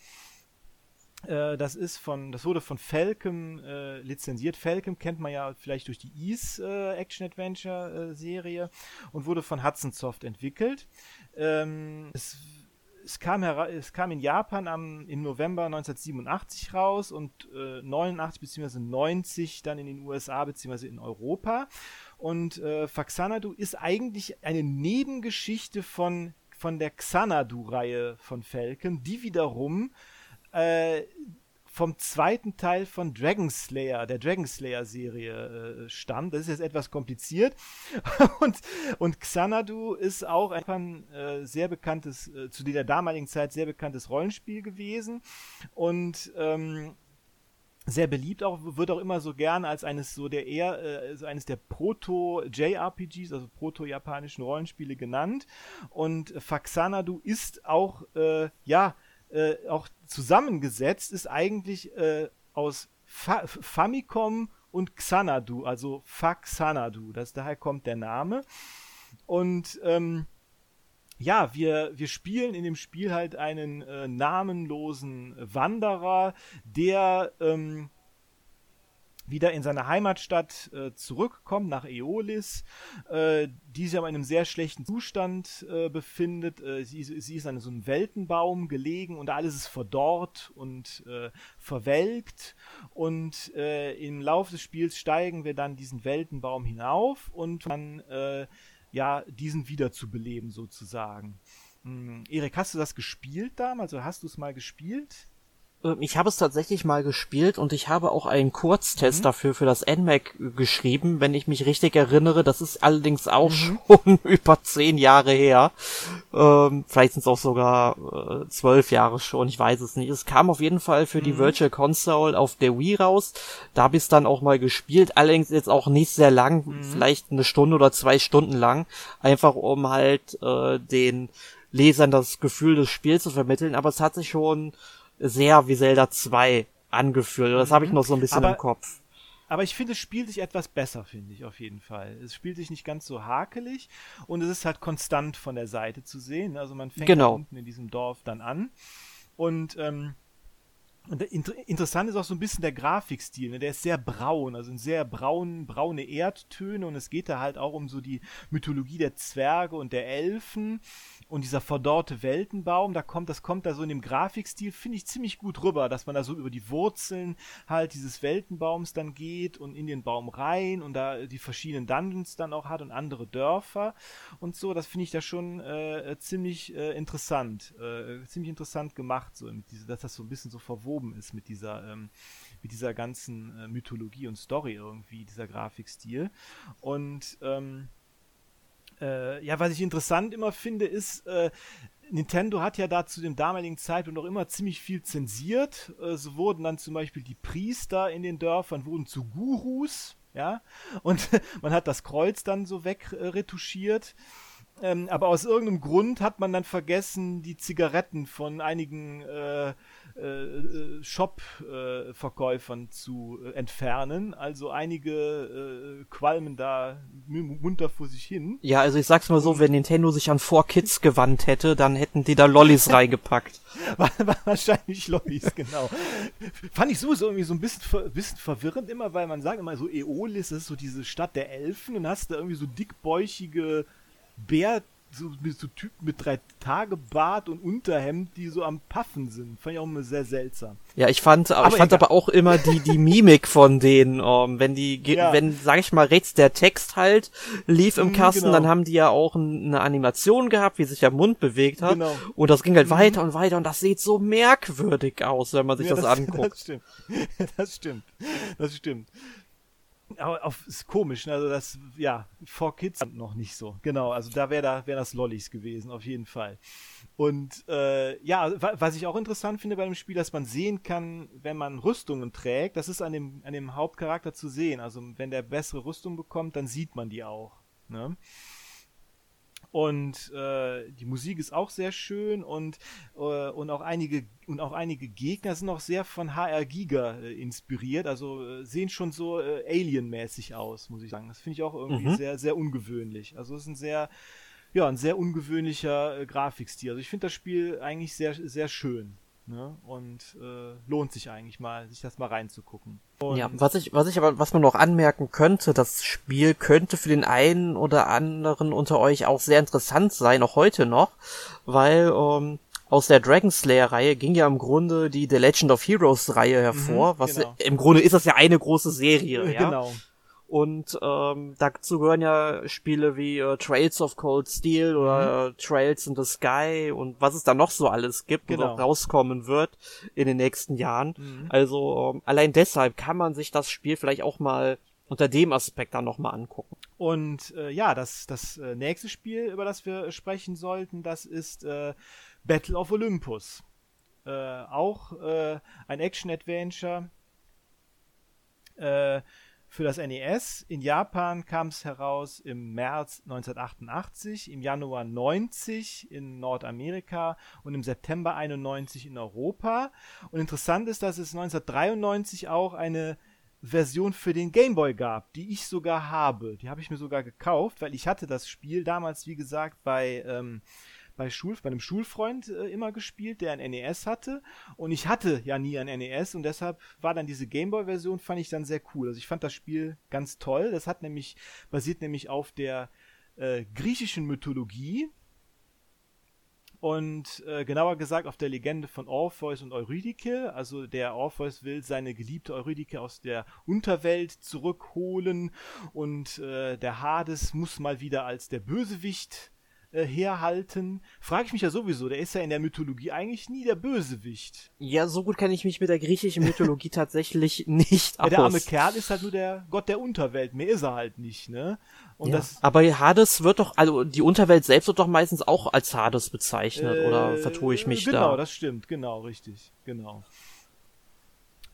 Äh, das ist von, das wurde von Falcom äh, lizenziert. Falcom kennt man ja vielleicht durch die Ease äh, Action Adventure äh, Serie und wurde von Hudson Soft entwickelt. Ähm, es, es, kam es kam in Japan am, im November 1987 raus und äh, 89 bzw. 90 dann in den USA bzw. in Europa. Und äh, Faxanadu ist eigentlich eine Nebengeschichte von, von der Xanadu-Reihe von Falcon, die wiederum äh, vom zweiten Teil von Dragon Slayer, der Dragon Slayer Serie äh, stammt. Das ist jetzt etwas kompliziert. und, und Xanadu ist auch ein äh, sehr bekanntes, äh, zu der damaligen Zeit sehr bekanntes Rollenspiel gewesen. Und ähm, sehr beliebt auch, wird auch immer so gern als eines so der eher, äh, so eines der Proto-JRPGs, also proto-japanischen Rollenspiele genannt. Und Faxanadu ist auch, äh, ja, äh, auch zusammengesetzt ist eigentlich äh, aus Fa Famicom und Xanadu, also Faxanadu. Das daher kommt der Name. Und ähm, ja, wir, wir spielen in dem Spiel halt einen äh, namenlosen Wanderer, der ähm, wieder in seine Heimatstadt äh, zurückkommt, nach Eolis, äh, die sich aber in einem sehr schlechten Zustand äh, befindet. Äh, sie, sie ist an so einem Weltenbaum gelegen und alles ist verdorrt und äh, verwelkt. Und äh, im Laufe des Spiels steigen wir dann diesen Weltenbaum hinauf und dann ja diesen wieder zu beleben sozusagen. Hm, Erik, hast du das gespielt damals? Also hast du es mal gespielt? Ähm, ich habe es tatsächlich mal gespielt und ich habe auch einen Kurztest mhm. dafür für das NMAC geschrieben, wenn ich mich richtig erinnere. Das ist allerdings auch mhm. schon über zehn Jahre her. Ähm, vielleicht sind es auch sogar äh, zwölf Jahre schon, ich weiß es nicht. Es kam auf jeden Fall für mhm. die Virtual Console auf der Wii raus. Da habe ich es dann auch mal gespielt, allerdings jetzt auch nicht sehr lang, mhm. vielleicht eine Stunde oder zwei Stunden lang, einfach um halt äh, den Lesern das Gefühl des Spiels zu vermitteln. Aber es hat sich schon sehr wie Zelda 2 angefühlt. Das mhm. habe ich noch so ein bisschen aber, im Kopf. Aber ich finde, es spielt sich etwas besser, finde ich auf jeden Fall. Es spielt sich nicht ganz so hakelig und es ist halt konstant von der Seite zu sehen. Also man fängt genau. unten in diesem Dorf dann an und ähm, und inter interessant ist auch so ein bisschen der Grafikstil, ne? der ist sehr braun, also sehr braun, braune Erdtöne und es geht da halt auch um so die Mythologie der Zwerge und der Elfen und dieser verdorrte Weltenbaum, da kommt, das kommt da so in dem Grafikstil, finde ich ziemlich gut rüber, dass man da so über die Wurzeln halt dieses Weltenbaums dann geht und in den Baum rein und da die verschiedenen Dungeons dann auch hat und andere Dörfer und so, das finde ich da schon äh, ziemlich äh, interessant, äh, ziemlich interessant gemacht, so diese, dass das so ein bisschen so verwoben ist mit dieser, ähm, mit dieser ganzen äh, Mythologie und Story irgendwie, dieser Grafikstil. Und ähm, äh, ja, was ich interessant immer finde, ist, äh, Nintendo hat ja da zu dem damaligen Zeitpunkt noch immer ziemlich viel zensiert. Äh, so wurden dann zum Beispiel die Priester in den Dörfern wurden zu Gurus, ja, und man hat das Kreuz dann so wegretuschiert. Ähm, aber aus irgendeinem Grund hat man dann vergessen, die Zigaretten von einigen äh, äh, äh, Shop-Verkäufern zu äh, entfernen. Also einige äh, qualmen da munter vor sich hin. Ja, also ich sag's mal so, wenn Nintendo sich an 4Kids gewandt hätte, dann hätten die da Lollis reingepackt. Wahrscheinlich Lollis, genau. Fand ich sowieso irgendwie so ein bisschen, ver bisschen verwirrend immer, weil man sagt immer so, Eolis ist so diese Stadt der Elfen und hast da irgendwie so dickbäuchige Bär so, so Typen mit drei Tage Bart und Unterhemd, die so am Paffen sind. Fand ich auch immer sehr seltsam. Ja, ich fand, aber ich fand aber auch immer die, die Mimik von denen, um, ähm, wenn die, ja. wenn, sag ich mal, rechts der Text halt lief im mhm, Kasten, genau. dann haben die ja auch eine Animation gehabt, wie sich der Mund bewegt hat. Genau. Und das ging halt mhm. weiter und weiter und das sieht so merkwürdig aus, wenn man sich ja, das, das anguckt. Das stimmt. Das stimmt. Das stimmt aber auf, ist komisch, ne? also das, ja, For Kids noch nicht so. Genau, also da wäre da, wär das Lollis gewesen, auf jeden Fall. Und äh, ja, was ich auch interessant finde bei dem Spiel, dass man sehen kann, wenn man Rüstungen trägt, das ist an dem, an dem Hauptcharakter zu sehen. Also wenn der bessere Rüstung bekommt, dann sieht man die auch. Ne? Und äh, die Musik ist auch sehr schön und, äh, und, auch einige, und auch einige Gegner sind auch sehr von HR Giga äh, inspiriert, also äh, sehen schon so äh, Alien-mäßig aus, muss ich sagen. Das finde ich auch irgendwie mhm. sehr, sehr ungewöhnlich. Also es ist ein sehr, ja, ein sehr ungewöhnlicher äh, Grafikstil. Also ich finde das Spiel eigentlich sehr, sehr schön. Ne? Und äh, lohnt sich eigentlich mal, sich das mal reinzugucken. Und ja, was ich, was ich aber, was man noch anmerken könnte, das Spiel könnte für den einen oder anderen unter euch auch sehr interessant sein, auch heute noch, weil ähm, aus der Dragon Slayer Reihe ging ja im Grunde die The Legend of Heroes Reihe hervor, mhm, was genau. im Grunde ist das ja eine große Serie, ja. Genau. Und ähm, dazu gehören ja Spiele wie äh, Trails of Cold Steel oder mhm. äh, Trails in the Sky und was es da noch so alles gibt genau. und auch rauskommen wird in den nächsten Jahren. Mhm. Also ähm, allein deshalb kann man sich das Spiel vielleicht auch mal unter dem Aspekt dann nochmal angucken. Und äh, ja, das, das äh, nächste Spiel, über das wir sprechen sollten, das ist äh, Battle of Olympus. Äh, auch äh, ein Action-Adventure. Äh, für das NES. In Japan kam es heraus im März 1988, im Januar 90 in Nordamerika und im September 91 in Europa. Und interessant ist, dass es 1993 auch eine Version für den Game Boy gab, die ich sogar habe. Die habe ich mir sogar gekauft, weil ich hatte das Spiel damals, wie gesagt, bei ähm, bei, Schul, bei einem Schulfreund äh, immer gespielt, der ein NES hatte. Und ich hatte ja nie ein NES und deshalb war dann diese Gameboy-Version, fand ich dann sehr cool. Also ich fand das Spiel ganz toll. Das hat nämlich, basiert nämlich auf der äh, griechischen Mythologie. Und äh, genauer gesagt auf der Legende von Orpheus und Eurydike. Also der Orpheus will seine geliebte Eurydike aus der Unterwelt zurückholen und äh, der Hades muss mal wieder als der Bösewicht äh, herhalten. Frage ich mich ja sowieso, der ist ja in der Mythologie eigentlich nie der Bösewicht. Ja, so gut kenne ich mich mit der griechischen Mythologie tatsächlich nicht aus. Ja, der arme Kerl ist halt nur der Gott der Unterwelt, mehr ist er halt nicht, ne? Und ja. das, aber Hades wird doch, also die Unterwelt selbst wird doch meistens auch als Hades bezeichnet, äh, oder vertue ich mich genau, da? Genau, das stimmt, genau, richtig, genau.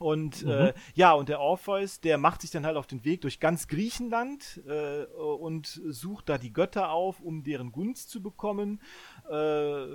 Und mhm. äh, ja, und der Orpheus, der macht sich dann halt auf den Weg durch ganz Griechenland äh, und sucht da die Götter auf, um deren Gunst zu bekommen. Äh,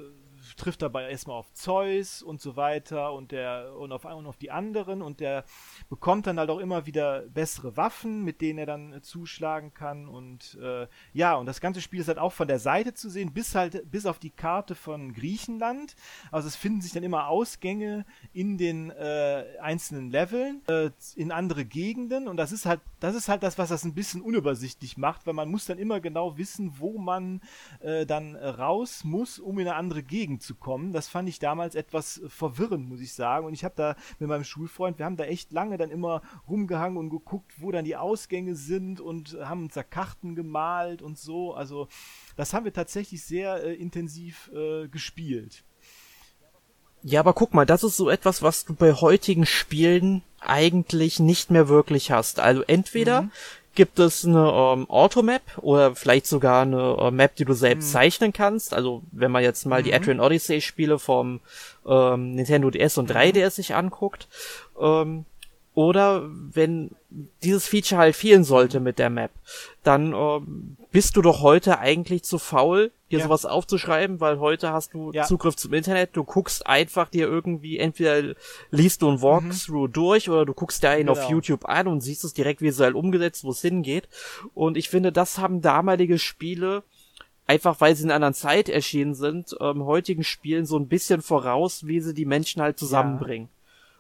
trifft dabei erstmal auf Zeus und so weiter und der und auf und auf die anderen und der bekommt dann halt auch immer wieder bessere Waffen, mit denen er dann äh, zuschlagen kann und äh, ja und das ganze Spiel ist halt auch von der Seite zu sehen, bis halt bis auf die Karte von Griechenland. Also es finden sich dann immer Ausgänge in den äh, einzelnen Leveln äh, in andere Gegenden und das ist halt das ist halt das, was das ein bisschen unübersichtlich macht, weil man muss dann immer genau wissen, wo man äh, dann raus muss, um in eine andere Gegend zu kommen. Das fand ich damals etwas äh, verwirrend, muss ich sagen. Und ich habe da mit meinem Schulfreund, wir haben da echt lange dann immer rumgehangen und geguckt, wo dann die Ausgänge sind und haben uns da Karten gemalt und so. Also das haben wir tatsächlich sehr äh, intensiv äh, gespielt. Ja, aber guck mal, das ist so etwas, was du bei heutigen Spielen eigentlich nicht mehr wirklich hast. Also entweder mhm gibt es eine ähm, Automap oder vielleicht sogar eine äh, Map, die du selbst mhm. zeichnen kannst. Also wenn man jetzt mal mhm. die Adrian Odyssey Spiele vom ähm, Nintendo DS und 3DS mhm. sich anguckt. Ähm, oder wenn dieses Feature halt fehlen sollte mit der Map, dann ähm, bist du doch heute eigentlich zu faul, dir ja. sowas aufzuschreiben, weil heute hast du ja. Zugriff zum Internet, du guckst einfach dir irgendwie, entweder liest du ein Walkthrough mhm. durch oder du guckst dir einen genau. auf YouTube an und siehst es direkt visuell umgesetzt, wo es hingeht. Und ich finde, das haben damalige Spiele einfach weil sie in einer anderen Zeit erschienen sind, ähm, heutigen Spielen so ein bisschen voraus, wie sie die Menschen halt zusammenbringen. Äh,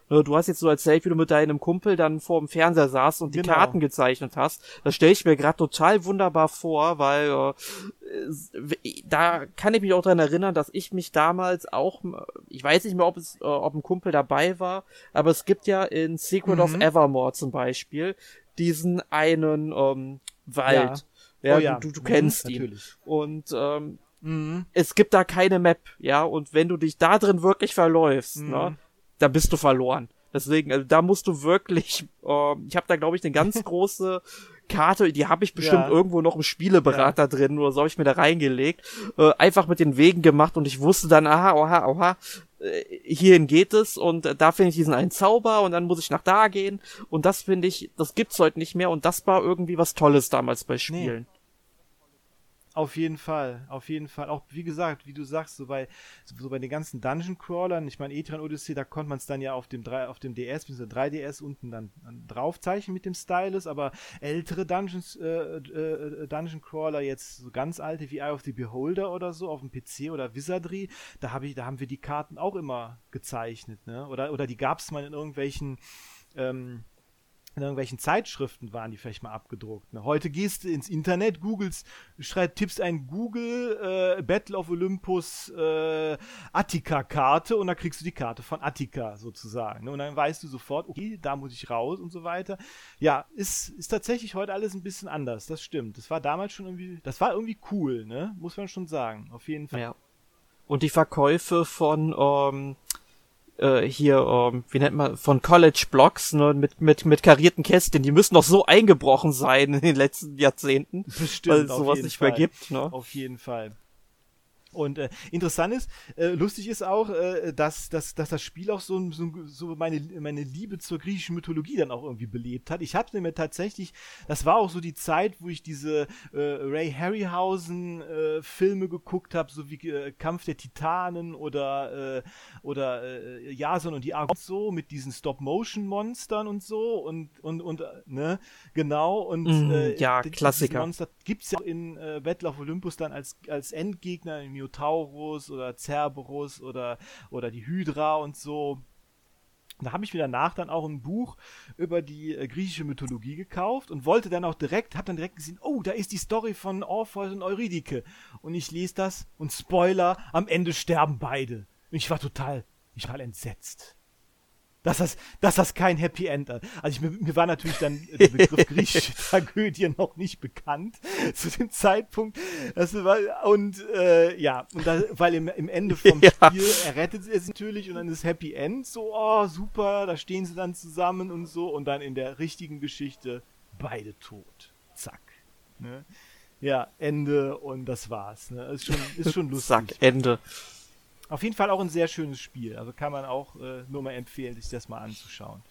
du hast jetzt so erzählt, wie du mit deinem Kumpel dann vor dem Fernseher saßt und die genau. Karten gezeichnet hast. Das stelle ich mir gerade total wunderbar vor, weil äh, da kann ich mich auch dran erinnern, dass ich mich damals auch, ich weiß nicht mehr, ob es, äh, ob ein Kumpel dabei war, aber es gibt ja in Secret mhm. of Evermore zum Beispiel diesen einen ähm, Wald. Ja, ja, oh, ja. Du, du, du kennst mhm, ihn. Natürlich. Und ähm, mhm. es gibt da keine Map, ja, und wenn du dich da drin wirklich verläufst, ne, mhm. ne, da bist du verloren. Deswegen, also da musst du wirklich, äh, ich habe da glaube ich eine ganz große Karte, die habe ich bestimmt ja. irgendwo noch im Spieleberater ja. drin oder so habe ich mir da reingelegt, äh, einfach mit den Wegen gemacht und ich wusste dann, aha, aha, aha, äh, hierhin geht es und äh, da finde ich diesen einen Zauber und dann muss ich nach da gehen und das finde ich, das gibt's heute nicht mehr und das war irgendwie was Tolles damals bei Spielen. Nee. Auf jeden Fall, auf jeden Fall. Auch wie gesagt, wie du sagst, so bei, so bei den ganzen Dungeon Crawlern, ich meine, Etran Odyssey, da konnte man es dann ja auf dem, 3, auf dem DS, bzw. 3DS unten dann, dann draufzeichnen mit dem Stylus, aber ältere Dungeons, äh, äh, Dungeon Crawler, jetzt so ganz alte wie Eye of the Beholder oder so, auf dem PC oder Wizardry, da, hab ich, da haben wir die Karten auch immer gezeichnet, ne? Oder, oder die gab es mal in irgendwelchen ähm, in irgendwelchen Zeitschriften waren die vielleicht mal abgedruckt. Ne? Heute gehst du ins Internet, googelst, schreibst, tippst ein Google äh, Battle of Olympus äh, Attika-Karte und dann kriegst du die Karte von Attika sozusagen. Ne? Und dann weißt du sofort, okay, da muss ich raus und so weiter. Ja, ist, ist tatsächlich heute alles ein bisschen anders, das stimmt. Das war damals schon irgendwie, das war irgendwie cool, ne? Muss man schon sagen, auf jeden Fall. Ja. Und die Verkäufe von ähm, äh, hier, ähm, wie nennt man, von College Blocks, ne, mit, mit, mit karierten Kästchen, die müssen doch so eingebrochen sein in den letzten Jahrzehnten. Bestimmt, weil es sowas nicht Fall. mehr gibt, ne? Auf jeden Fall. Und äh, interessant ist, äh, lustig ist auch, äh, dass, dass, dass das Spiel auch so, so, so meine, meine Liebe zur griechischen Mythologie dann auch irgendwie belebt hat. Ich hatte mir tatsächlich, das war auch so die Zeit, wo ich diese äh, Ray Harryhausen äh, Filme geguckt habe, so wie äh, Kampf der Titanen oder, äh, oder äh, Jason und die Argon so mit diesen Stop-Motion-Monstern und so und, und, und, äh, ne, genau. Und mm, äh, ja, Klassiker. Monster gibt's ja in äh, Battle of Olympus dann als, als Endgegner im Minotaurus oder Cerberus oder, oder die Hydra und so. Da habe ich mir danach dann auch ein Buch über die äh, griechische Mythologie gekauft und wollte dann auch direkt, habe dann direkt gesehen, oh, da ist die Story von Orpheus und Eurydike. Und ich lese das und Spoiler, am Ende sterben beide. Und ich war total, ich war entsetzt dass das, dass das kein Happy End hat. Also ich, mir, war natürlich dann der Begriff griechische Tragödie noch nicht bekannt zu dem Zeitpunkt. Das war, und äh, ja, und da, weil im, im Ende vom ja. Spiel errettet er es natürlich und dann ist Happy End so, oh super, da stehen sie dann zusammen und so und dann in der richtigen Geschichte beide tot. Zack. Ne? Ja, Ende und das war's. Ne? Ist schon, ist schon lustig. Zack, Ende. Auf jeden Fall auch ein sehr schönes Spiel. Also kann man auch äh, nur mal empfehlen, sich das mal anzuschauen.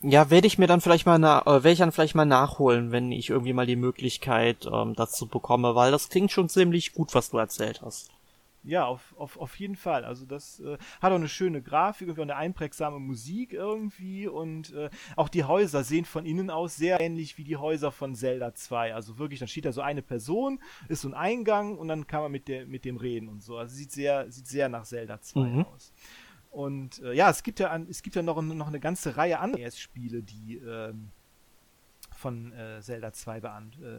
Ja, werde ich mir dann vielleicht mal na äh, werde ich dann vielleicht mal nachholen, wenn ich irgendwie mal die Möglichkeit ähm, dazu bekomme, weil das klingt schon ziemlich gut, was du erzählt hast. Ja, auf, auf, auf jeden Fall. Also das äh, hat auch eine schöne Grafik und eine einprägsame Musik irgendwie und äh, auch die Häuser sehen von innen aus sehr ähnlich wie die Häuser von Zelda 2. Also wirklich, dann steht da so eine Person, ist so ein Eingang und dann kann man mit, der, mit dem reden und so. Also sieht sehr, sieht sehr nach Zelda 2 mhm. aus. Und äh, ja, es gibt ja, an, es gibt ja noch, noch eine ganze Reihe anderer Spiele, die ähm, von äh, Zelda 2 äh,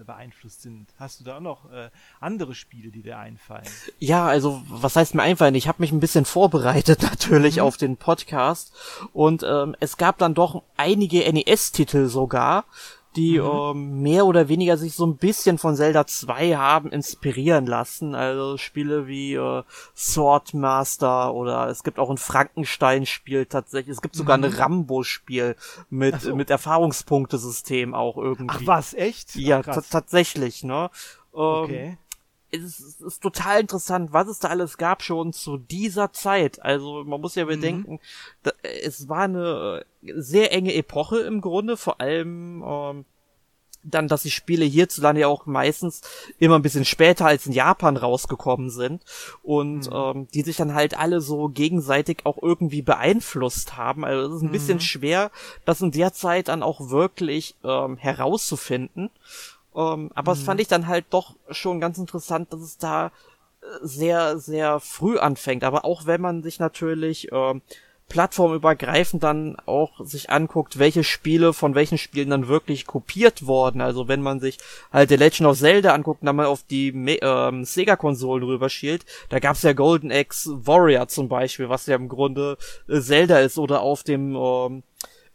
beeinflusst sind. Hast du da auch noch äh, andere Spiele, die dir einfallen? Ja, also was heißt mir einfallen? Ich habe mich ein bisschen vorbereitet natürlich mhm. auf den Podcast und ähm, es gab dann doch einige NES-Titel sogar, die mhm. ähm, mehr oder weniger sich so ein bisschen von Zelda 2 haben inspirieren lassen. Also Spiele wie äh, Swordmaster oder es gibt auch ein Frankenstein-Spiel tatsächlich. Es gibt sogar mhm. ein Rambo-Spiel mit, so. mit Erfahrungspunktesystem auch irgendwie. Ach was, echt? Ja, tatsächlich, ne? Ähm, okay es ist, ist total interessant, was es da alles gab schon zu dieser Zeit. Also man muss ja mhm. bedenken, mhm. da, es war eine sehr enge Epoche im Grunde, vor allem ähm, dann, dass die Spiele hierzulande ja auch meistens immer ein bisschen später als in Japan rausgekommen sind und mhm. ähm, die sich dann halt alle so gegenseitig auch irgendwie beeinflusst haben. Also es ist ein mhm. bisschen schwer, das in der Zeit dann auch wirklich ähm, herauszufinden. Ähm, aber mhm. das fand ich dann halt doch schon ganz interessant, dass es da äh, sehr, sehr früh anfängt. Aber auch wenn man sich natürlich ähm, plattformübergreifend dann auch sich anguckt, welche Spiele von welchen Spielen dann wirklich kopiert worden. Also wenn man sich halt The Legend of Zelda anguckt und dann mal auf die ähm, Sega-Konsolen rüberschielt, da gab's ja Golden Axe Warrior zum Beispiel, was ja im Grunde äh, Zelda ist oder auf dem ähm,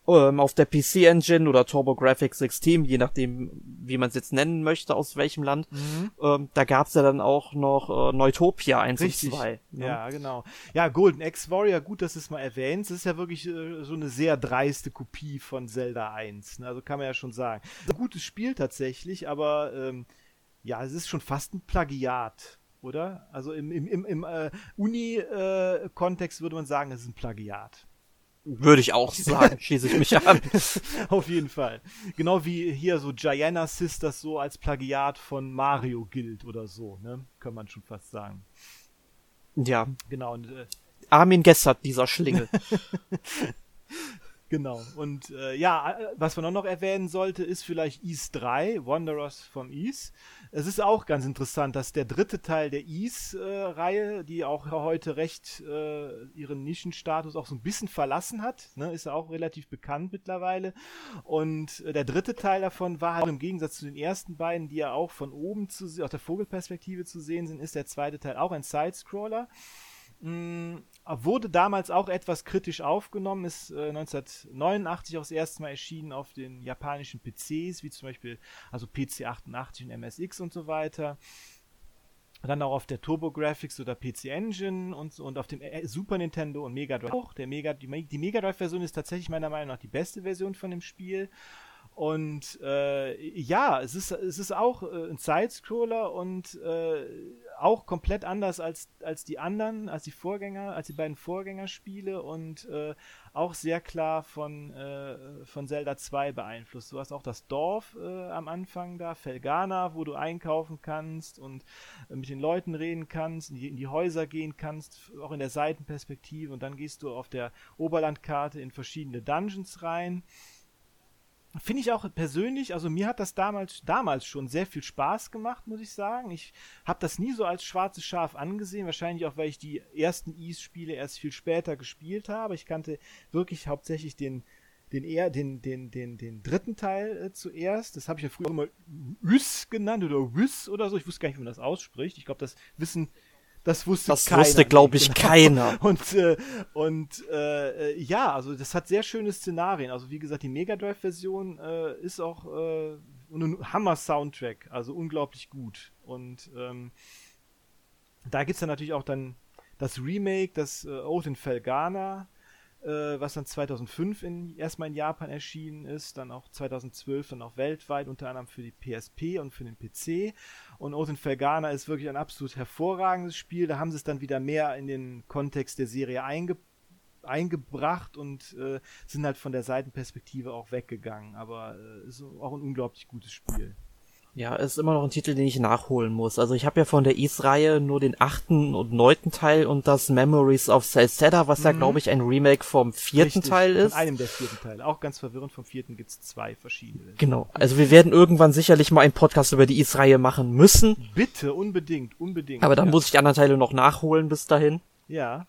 ähm, auf der PC Engine oder TurboGrafx 16, je nachdem, wie man es jetzt nennen möchte, aus welchem Land. Mhm. Ähm, da gab's ja dann auch noch äh, Neutopia 1 Richtig. und 2. Ne? Ja, genau. Ja, Golden X Warrior, gut, dass du es mal erwähnst. Das ist ja wirklich äh, so eine sehr dreiste Kopie von Zelda 1. Ne? Also kann man ja schon sagen. Ein gutes Spiel tatsächlich, aber ähm, ja, es ist schon fast ein Plagiat oder? Also im, im, im, im äh, Uni-Kontext äh, würde man sagen, es ist ein Plagiat. Würde ich auch sagen, schließe ich mich an. Auf jeden Fall. Genau wie hier so Gianna Sisters so als Plagiat von Mario gilt oder so, ne? Kann man schon fast sagen. Ja. Genau. Und, äh, Armin Gessert, dieser Schlingel. Genau. Und äh, ja, was man auch noch erwähnen sollte, ist vielleicht East 3, Wanderers from East. Es ist auch ganz interessant, dass der dritte Teil der East-Reihe, äh, die auch heute recht äh, ihren Nischenstatus auch so ein bisschen verlassen hat, ne, ist ja auch relativ bekannt mittlerweile. Und äh, der dritte Teil davon war halt im Gegensatz zu den ersten beiden, die ja auch von oben zu aus der Vogelperspektive zu sehen sind, ist der zweite Teil auch ein Sidescroller. Wurde damals auch etwas kritisch aufgenommen, ist äh, 1989 auch das erste Mal erschienen auf den japanischen PCs, wie zum Beispiel also PC 88 und MSX und so weiter. Dann auch auf der TurboGrafx oder PC Engine und, und auf dem äh, Super Nintendo und Mega Drive auch. Der Mega, die, die Mega Drive-Version ist tatsächlich meiner Meinung nach die beste Version von dem Spiel. Und äh, ja, es ist, es ist auch äh, ein Sidescroller und äh, auch komplett anders als, als die anderen, als die Vorgänger, als die beiden Vorgängerspiele und äh, auch sehr klar von, äh, von Zelda 2 beeinflusst. Du hast auch das Dorf äh, am Anfang da, Felgana, wo du einkaufen kannst und mit den Leuten reden kannst, in die, in die Häuser gehen kannst, auch in der Seitenperspektive und dann gehst du auf der Oberlandkarte in verschiedene Dungeons rein. Finde ich auch persönlich, also mir hat das damals, damals schon sehr viel Spaß gemacht, muss ich sagen. Ich habe das nie so als schwarzes Schaf angesehen, wahrscheinlich auch, weil ich die ersten Ease-Spiele erst viel später gespielt habe. Ich kannte wirklich hauptsächlich den, den eher den den den den dritten Teil äh, zuerst. Das habe ich ja früher immer Üs genannt oder Wüs oder so. Ich wusste gar nicht, wie man das ausspricht. Ich glaube, das wissen das wusste das keiner. Das wusste, glaube ich, genau. keiner. Und, äh, und äh, ja, also das hat sehr schöne Szenarien. Also wie gesagt, die Mega Drive-Version äh, ist auch äh, ein Hammer-Soundtrack, also unglaublich gut. Und ähm, da gibt es dann natürlich auch dann das Remake, das äh, Oath in Felgana, äh, was dann 2005 in, erstmal in Japan erschienen ist, dann auch 2012 dann auch weltweit, unter anderem für die PSP und für den PC. Und Oath in Felgana ist wirklich ein absolut hervorragendes Spiel. Da haben sie es dann wieder mehr in den Kontext der Serie einge eingebracht und äh, sind halt von der Seitenperspektive auch weggegangen. Aber äh, ist auch ein unglaublich gutes Spiel. Ja, ist immer noch ein Titel, den ich nachholen muss. Also ich habe ja von der East-Reihe nur den achten und neunten Teil und das Memories of Celceta, was mhm. ja, glaube ich, ein Remake vom vierten Richtig, Teil ist. Von einem der vierten Teile. Auch ganz verwirrend, vom vierten gibt's zwei verschiedene. Genau. Also wir werden irgendwann sicherlich mal einen Podcast über die East-Reihe machen müssen. Bitte, unbedingt, unbedingt. Aber dann ja. muss ich die anderen Teile noch nachholen bis dahin. Ja.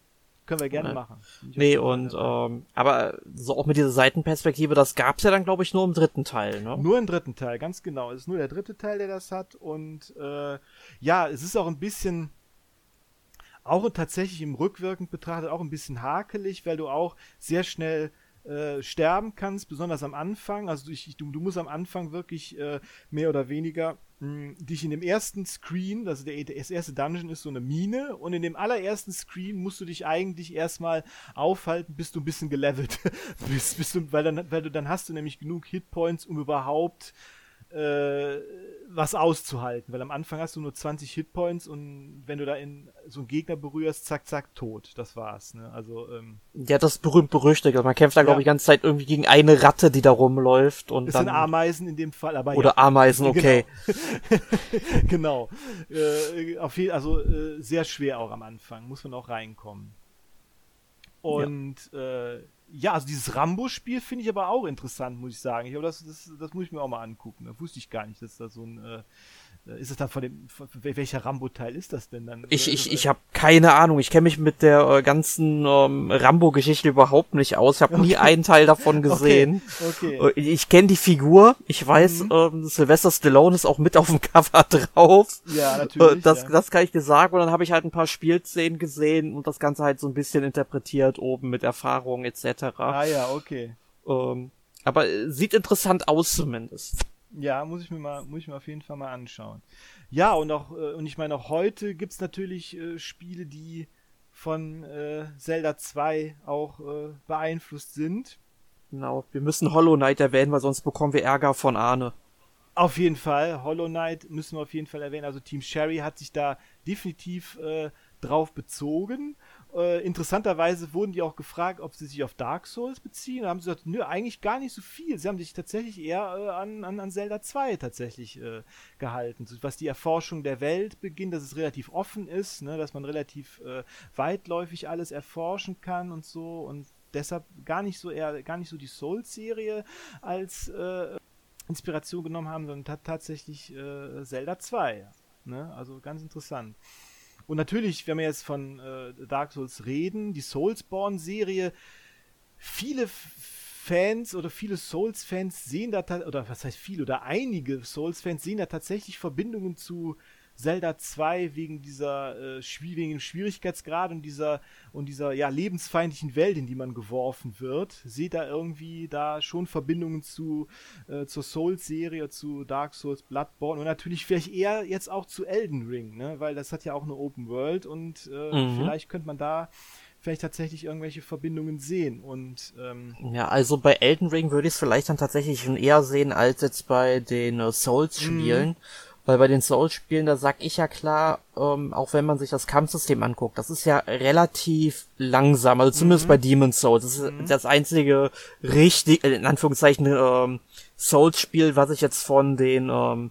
Können wir gerne machen. Nee, und ähm, aber so auch mit dieser Seitenperspektive, das gab's ja dann, glaube ich, nur im dritten Teil, ne? Nur im dritten Teil, ganz genau. Es ist nur der dritte Teil, der das hat. Und äh, ja, es ist auch ein bisschen auch tatsächlich im rückwirkend betrachtet auch ein bisschen hakelig, weil du auch sehr schnell äh, sterben kannst, besonders am Anfang. Also ich, du, du musst am Anfang wirklich äh, mehr oder weniger dich in dem ersten Screen, also der, das erste Dungeon ist so eine Mine und in dem allerersten Screen musst du dich eigentlich erstmal aufhalten, bis du ein bisschen gelevelt bist, bist du, weil dann, weil du dann hast du nämlich genug Hitpoints, um überhaupt äh, was auszuhalten, weil am Anfang hast du nur 20 Hitpoints und wenn du da in so einen Gegner berührst, zack, zack, tot. Das war's, ne? Also, ähm, Ja, das berühmt berüchtigt. Man kämpft da, ja. glaube ich, die ganze Zeit irgendwie gegen eine Ratte, die da rumläuft und es dann. sind Ameisen in dem Fall, aber Oder ja. Ameisen, okay. Genau. genau. Äh, auf jeden, also äh, sehr schwer auch am Anfang, muss man auch reinkommen. Und ja. äh, ja, also dieses Rambo-Spiel finde ich aber auch interessant, muss ich sagen. Ich, aber das, das, das muss ich mir auch mal angucken. Da wusste ich gar nicht, dass da so ein, Äh, ist es dann von dem, von, welcher Rambo-Teil ist das denn dann? Ich, ich, ich habe keine Ahnung. Ich kenne mich mit der äh, ganzen ähm, Rambo-Geschichte überhaupt nicht aus. Ich habe okay. nie einen Teil davon gesehen. Okay. okay. Äh, ich kenne die Figur. Ich weiß, mhm. ähm, Sylvester Stallone ist auch mit auf dem Cover drauf. Ja, natürlich. Äh, das, ja. das kann ich dir sagen. Und dann habe ich halt ein paar Spielszenen gesehen und das Ganze halt so ein bisschen interpretiert oben mit Erfahrung etc. Ah ja, okay. Ähm, aber äh, sieht interessant aus zumindest. Ja, muss ich mir mal, muss ich mir auf jeden Fall mal anschauen. Ja, und auch, äh, und ich meine, auch heute gibt es natürlich äh, Spiele, die von äh, Zelda 2 auch äh, beeinflusst sind. Genau, wir müssen Hollow Knight erwähnen, weil sonst bekommen wir Ärger von Arne. Auf jeden Fall, Hollow Knight müssen wir auf jeden Fall erwähnen. Also Team Sherry hat sich da definitiv äh, drauf bezogen. Äh, interessanterweise wurden die auch gefragt, ob sie sich auf Dark Souls beziehen. Da haben sie gesagt, nö, eigentlich gar nicht so viel. Sie haben sich tatsächlich eher äh, an, an, an Zelda 2 tatsächlich äh, gehalten. So, was die Erforschung der Welt beginnt, dass es relativ offen ist, ne, dass man relativ äh, weitläufig alles erforschen kann und so. Und deshalb gar nicht so eher, gar nicht so die Souls-Serie als äh, Inspiration genommen haben, sondern tatsächlich äh, Zelda 2. Ne? Also ganz interessant. Und natürlich, wenn wir jetzt von äh, Dark Souls reden, die Soulsborne-Serie, viele Fans oder viele Souls-Fans sehen da, oder was heißt viele, oder einige Souls-Fans sehen da tatsächlich Verbindungen zu Zelda 2 wegen dieser äh, wegen dem Schwierigkeitsgrad und dieser und dieser ja lebensfeindlichen Welt, in die man geworfen wird, seht da irgendwie da schon Verbindungen zu äh, zur Souls-Serie, zu Dark Souls, Bloodborne und natürlich vielleicht eher jetzt auch zu Elden Ring, ne? weil das hat ja auch eine Open World und äh, mhm. vielleicht könnte man da vielleicht tatsächlich irgendwelche Verbindungen sehen. Und ähm, ja, also bei Elden Ring würde ich es vielleicht dann tatsächlich schon eher sehen als jetzt bei den äh, Souls-Spielen. Mhm. Weil bei den Souls-Spielen, da sag ich ja klar, ähm, auch wenn man sich das Kampfsystem anguckt, das ist ja relativ langsam, also zumindest mhm. bei Demon's Souls. Das ist mhm. das einzige richtig, in Anführungszeichen, ähm, Souls-Spiel, was ich jetzt von den ähm,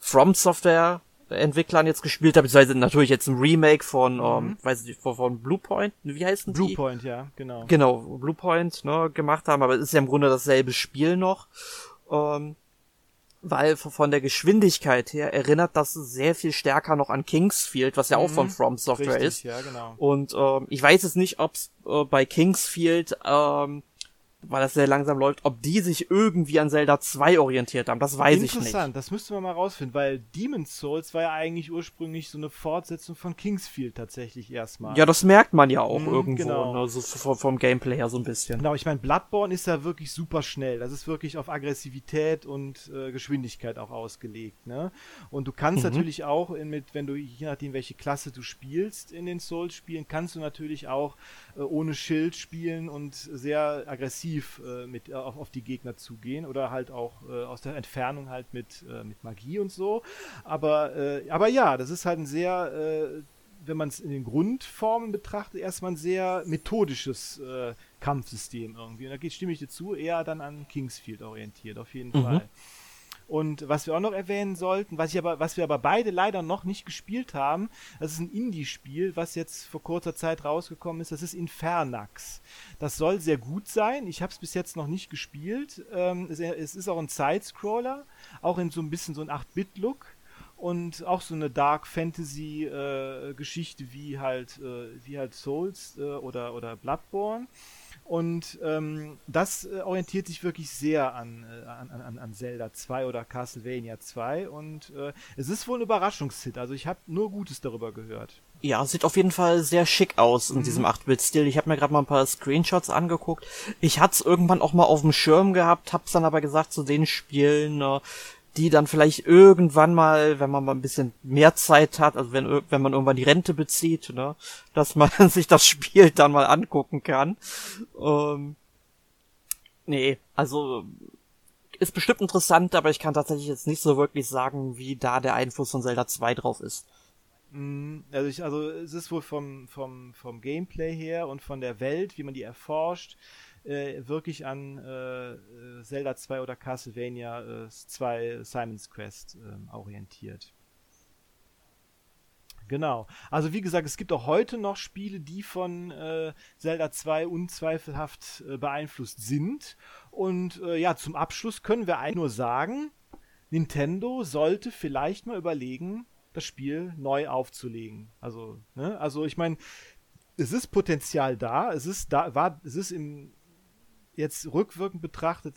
From Software Entwicklern jetzt gespielt habe, beziehungsweise natürlich jetzt ein Remake von, mhm. ähm, weiß ich nicht, von, von Bluepoint, wie heißen die? Bluepoint, ja, genau. Genau, Bluepoint, ne, gemacht haben, aber es ist ja im Grunde dasselbe Spiel noch. Ähm, weil von der Geschwindigkeit her erinnert das sehr viel stärker noch an Kingsfield, was ja auch von mhm. From Software Richtig, ist. Ja, genau. Und ähm, ich weiß jetzt nicht, ob es äh, bei Kingsfield ähm, weil das sehr langsam läuft, ob die sich irgendwie an Zelda 2 orientiert haben, das weiß ich nicht. Interessant, das müsste man mal rausfinden, weil Demon's Souls war ja eigentlich ursprünglich so eine Fortsetzung von Kingsfield tatsächlich erstmal. Ja, das merkt man ja auch mhm, irgendwo, genau. ne, so vom, vom, Gameplay her so ein bisschen. Genau, ich meine, Bloodborne ist ja wirklich super schnell. Das ist wirklich auf Aggressivität und äh, Geschwindigkeit auch ausgelegt, ne? Und du kannst mhm. natürlich auch, in, mit, wenn du, je nachdem, welche Klasse du spielst in den Souls-Spielen, kannst du natürlich auch äh, ohne Schild spielen und sehr aggressiv äh, mit, äh, auf, auf die Gegner zugehen oder halt auch äh, aus der Entfernung halt mit, äh, mit Magie und so. Aber, äh, aber ja, das ist halt ein sehr, wenn man es in den Grundformen betrachtet, erstmal ein sehr methodisches Kampfsystem irgendwie. Und da geht, stimme ich dir zu, eher dann an Kingsfield orientiert, auf jeden mhm. Fall. Und was wir auch noch erwähnen sollten, was ich aber, was wir aber beide leider noch nicht gespielt haben, das ist ein Indie-Spiel, was jetzt vor kurzer Zeit rausgekommen ist. Das ist Infernax. Das soll sehr gut sein. Ich habe es bis jetzt noch nicht gespielt. Ähm, es, es, ist auch ein Side-Scroller, auch in so ein bisschen so ein 8-Bit-Look und auch so eine Dark Fantasy äh, wie halt äh, wie halt Souls äh, oder oder Bloodborne und ähm, das äh, orientiert sich wirklich sehr an, äh, an, an, an Zelda 2 oder Castlevania 2 und äh, es ist wohl ein Überraschungshit. Also ich habe nur Gutes darüber gehört. Ja, sieht auf jeden Fall sehr schick aus in mhm. diesem 8-Bit-Stil. Ich habe mir gerade mal ein paar Screenshots angeguckt. Ich hatte es irgendwann auch mal auf dem Schirm gehabt, hab's dann aber gesagt, zu den Spielen, äh, die dann vielleicht irgendwann mal, wenn man mal ein bisschen mehr Zeit hat, also wenn, wenn man irgendwann die Rente bezieht, ne, dass man sich das Spiel dann mal angucken kann. Ähm, nee, also ist bestimmt interessant, aber ich kann tatsächlich jetzt nicht so wirklich sagen, wie da der Einfluss von Zelda 2 drauf ist. Mm, also, ich, also es ist wohl vom, vom, vom Gameplay her und von der Welt, wie man die erforscht, äh, wirklich an äh, Zelda 2 oder Castlevania äh, 2 Simon's Quest äh, orientiert. Genau. Also wie gesagt, es gibt auch heute noch Spiele, die von äh, Zelda 2 unzweifelhaft äh, beeinflusst sind. Und äh, ja, zum Abschluss können wir eigentlich nur sagen, Nintendo sollte vielleicht mal überlegen, das Spiel neu aufzulegen. Also, ne? Also ich meine, es ist Potenzial da, es ist da, war, es ist im jetzt rückwirkend betrachtet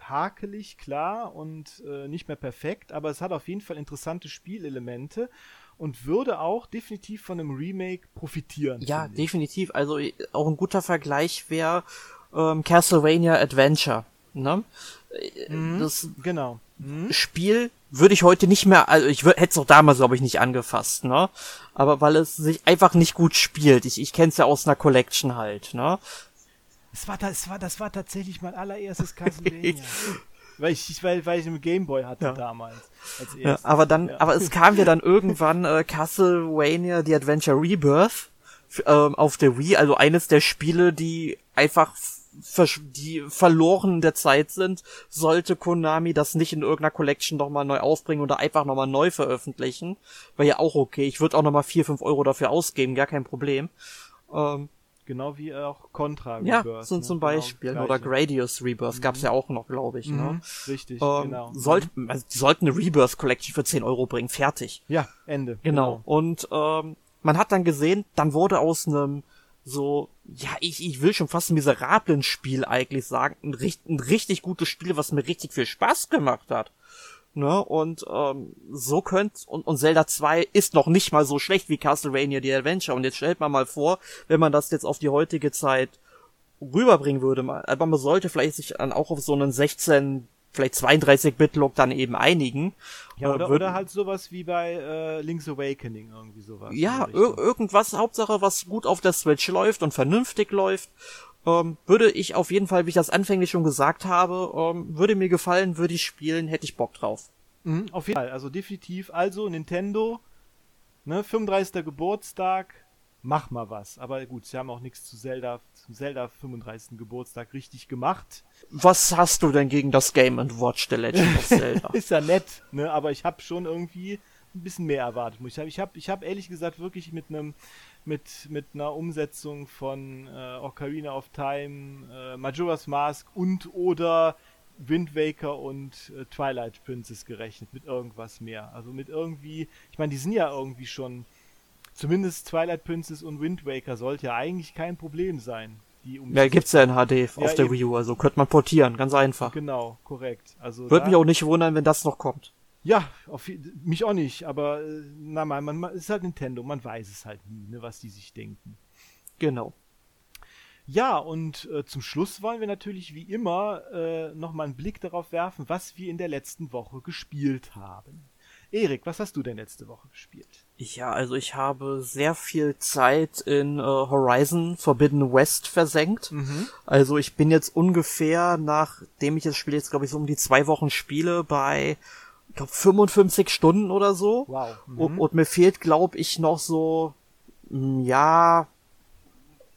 hakelig, klar und äh, nicht mehr perfekt, aber es hat auf jeden Fall interessante Spielelemente und würde auch definitiv von einem Remake profitieren. Ja, definitiv. Also auch ein guter Vergleich wäre ähm, Castlevania Adventure. Ne? Mhm, das genau. Mhm. Spiel würde ich heute nicht mehr, also ich hätte es auch damals, glaube ich, nicht angefasst, ne? Aber weil es sich einfach nicht gut spielt. Ich, ich kenne es ja aus einer Collection halt, ne? Das war, das war, das war tatsächlich mein allererstes Castlevania. weil ich, weil, weil ich einen Gameboy hatte ja. damals. Als ja, aber dann, ja. aber es kam ja dann irgendwann äh, Castlevania The Adventure Rebirth ähm, auf der Wii, also eines der Spiele, die einfach die verloren der Zeit sind, sollte Konami das nicht in irgendeiner Collection nochmal neu aufbringen oder einfach nochmal neu veröffentlichen. Wäre ja auch okay. Ich würde auch nochmal vier fünf Euro dafür ausgeben, gar kein Problem. Ähm, Genau wie auch Contra Rebirth. Ja, so ne? zum genau, Beispiel. Genau, Oder Gradius Rebirth mhm. gab's ja auch noch, glaube ich. Ne? Mhm, richtig, ähm, genau. Sollt, also die sollten eine Rebirth Collection für 10 Euro bringen. Fertig. Ja, Ende. Genau. genau. Und ähm, man hat dann gesehen, dann wurde aus einem so, ja, ich, ich will schon fast ein miserablen Spiel eigentlich sagen, ein, ein richtig gutes Spiel, was mir richtig viel Spaß gemacht hat. Ne? Und ähm, so könnt und, und Zelda 2 ist noch nicht mal so schlecht wie Castlevania The Adventure. Und jetzt stellt man mal vor, wenn man das jetzt auf die heutige Zeit rüberbringen würde, aber man sollte vielleicht sich dann auch auf so einen 16 vielleicht 32-Bit-Look dann eben einigen. Ja, oder, äh, oder halt sowas wie bei äh, Link's Awakening, irgendwie sowas. Ja, irgendwas, Hauptsache, was gut auf der Switch läuft und vernünftig läuft. Ähm, würde ich auf jeden Fall, wie ich das anfänglich schon gesagt habe, ähm, würde mir gefallen, würde ich spielen, hätte ich Bock drauf. Mhm, auf jeden Fall, also definitiv. Also Nintendo, ne, 35. Geburtstag, mach mal was. Aber gut, sie haben auch nichts zu Zelda, zum Zelda 35. Geburtstag richtig gemacht. Was hast du denn gegen das Game Watch The Legend of Zelda? ist ja nett, ne, aber ich habe schon irgendwie ein bisschen mehr erwartet. Ich habe ich hab, ich hab ehrlich gesagt wirklich mit einem mit, mit einer Umsetzung von äh, Ocarina of Time, äh, Majora's Mask und oder Wind Waker und äh, Twilight Princess gerechnet, mit irgendwas mehr. Also mit irgendwie, ich meine, die sind ja irgendwie schon, zumindest Twilight Princess und Wind Waker sollte ja eigentlich kein Problem sein. Die ja, gibt's ja in HD auf ja, der Wii U, also könnte man portieren, ganz einfach. Genau, korrekt. Also Würde mich auch nicht wundern, wenn das noch kommt. Ja, auf, mich auch nicht, aber äh, na man, man, man ist halt Nintendo, man weiß es halt nie, ne, was die sich denken. Genau. Ja, und äh, zum Schluss wollen wir natürlich wie immer äh, nochmal einen Blick darauf werfen, was wir in der letzten Woche gespielt haben. Erik, was hast du denn letzte Woche gespielt? Ja, also ich habe sehr viel Zeit in äh, Horizon Forbidden West versenkt. Mhm. Also ich bin jetzt ungefähr, nachdem ich das Spiel jetzt, glaube ich, so um die zwei Wochen spiele, bei glaube 55 Stunden oder so. Wow. Mhm. Und, und, mir fehlt, glaube ich, noch so, mm, ja,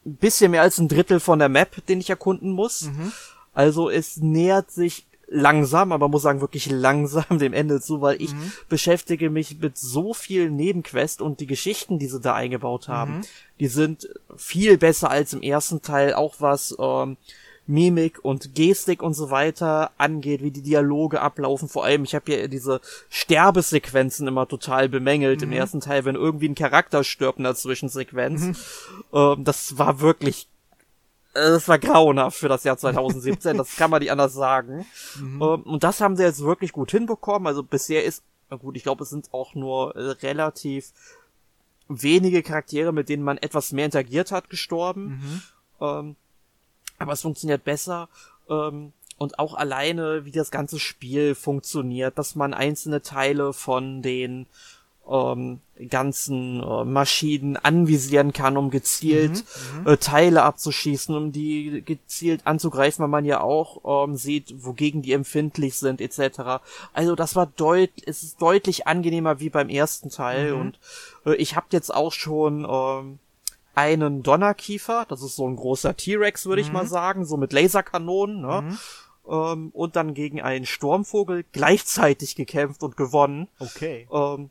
ein bisschen mehr als ein Drittel von der Map, den ich erkunden muss. Mhm. Also es nähert sich langsam, aber muss sagen wirklich langsam dem Ende zu, weil ich mhm. beschäftige mich mit so vielen Nebenquests und die Geschichten, die sie da eingebaut haben, mhm. die sind viel besser als im ersten Teil, auch was ähm, Mimik und Gestik und so weiter angeht, wie die Dialoge ablaufen. Vor allem, ich habe ja diese Sterbesequenzen immer total bemängelt mhm. im ersten Teil, wenn irgendwie ein Charakter stirbt in der Zwischensequenz. Mhm. Ähm, das war wirklich äh, das war grauenhaft für das Jahr 2017, das kann man nicht anders sagen. Mhm. Ähm, und das haben sie jetzt wirklich gut hinbekommen. Also bisher ist, na gut, ich glaube, es sind auch nur äh, relativ wenige Charaktere, mit denen man etwas mehr interagiert hat, gestorben. Mhm. Aber es funktioniert besser. Ähm, und auch alleine, wie das ganze Spiel funktioniert, dass man einzelne Teile von den ähm, ganzen äh, Maschinen anvisieren kann, um gezielt mhm, mhm, äh, Teile abzuschießen, um die gezielt anzugreifen, weil man ja auch ähm, sieht, wogegen die empfindlich sind, etc. Also das war deutlich, es ist deutlich angenehmer wie beim ersten Teil mhm. und äh, ich habe jetzt auch schon ähm, einen Donnerkiefer, das ist so ein großer T-Rex, würde mhm. ich mal sagen, so mit Laserkanonen, ne? Mhm. Ähm, und dann gegen einen Sturmvogel gleichzeitig gekämpft und gewonnen. Okay. Ähm,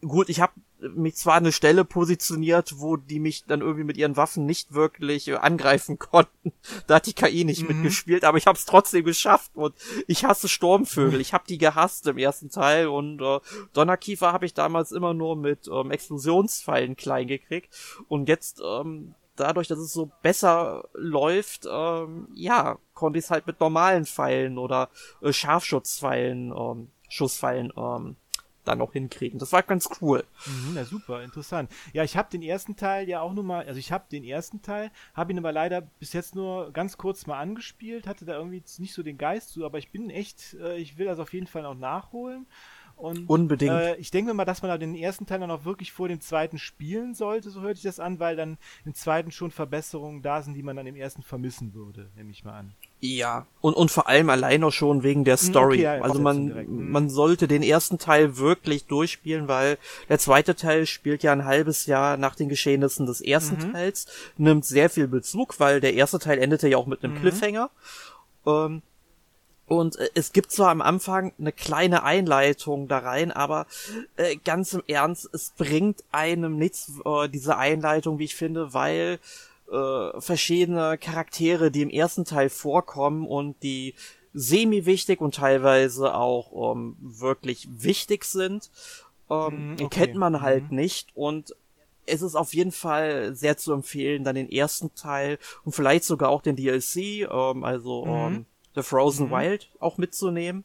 gut, ich habe mich zwar an eine Stelle positioniert, wo die mich dann irgendwie mit ihren Waffen nicht wirklich äh, angreifen konnten. Da hat die KI nicht mhm. mitgespielt, aber ich habe es trotzdem geschafft und ich hasse Sturmvögel. Ich habe die gehasst im ersten Teil und äh, Donnerkiefer habe ich damals immer nur mit ähm, Explosionspfeilen klein gekriegt und jetzt ähm, dadurch, dass es so besser läuft, ähm, ja, konnte ich es halt mit normalen Pfeilen oder äh, Scharfschutzpfeilen, ähm, Schusspfeilen ähm, dann noch hinkriegen. Das war ganz cool. Mhm, ja, super, interessant. Ja, ich habe den ersten Teil ja auch nur mal, also ich habe den ersten Teil, habe ihn aber leider bis jetzt nur ganz kurz mal angespielt, hatte da irgendwie nicht so den Geist zu, aber ich bin echt, äh, ich will das auf jeden Fall noch nachholen. Und, Unbedingt. Äh, ich denke mal, dass man da den ersten Teil dann auch wirklich vor dem zweiten spielen sollte, so hört sich das an, weil dann im zweiten schon Verbesserungen da sind, die man dann im ersten vermissen würde, nehme ich mal an. Ja, und, und vor allem allein auch schon wegen der Story. Okay, ja, also man, hm. man sollte den ersten Teil wirklich durchspielen, weil der zweite Teil spielt ja ein halbes Jahr nach den Geschehnissen des ersten mhm. Teils, nimmt sehr viel Bezug, weil der erste Teil endete ja auch mit einem mhm. Cliffhanger. Ähm, und äh, es gibt zwar am Anfang eine kleine Einleitung da rein, aber äh, ganz im Ernst, es bringt einem nichts, äh, diese Einleitung, wie ich finde, weil äh, verschiedene Charaktere, die im ersten Teil vorkommen und die semi-wichtig und teilweise auch ähm, wirklich wichtig sind, ähm, mm, okay. kennt man halt mm. nicht und es ist auf jeden Fall sehr zu empfehlen, dann den ersten Teil und vielleicht sogar auch den DLC, ähm, also mm. ähm, The Frozen mhm. Wild auch mitzunehmen.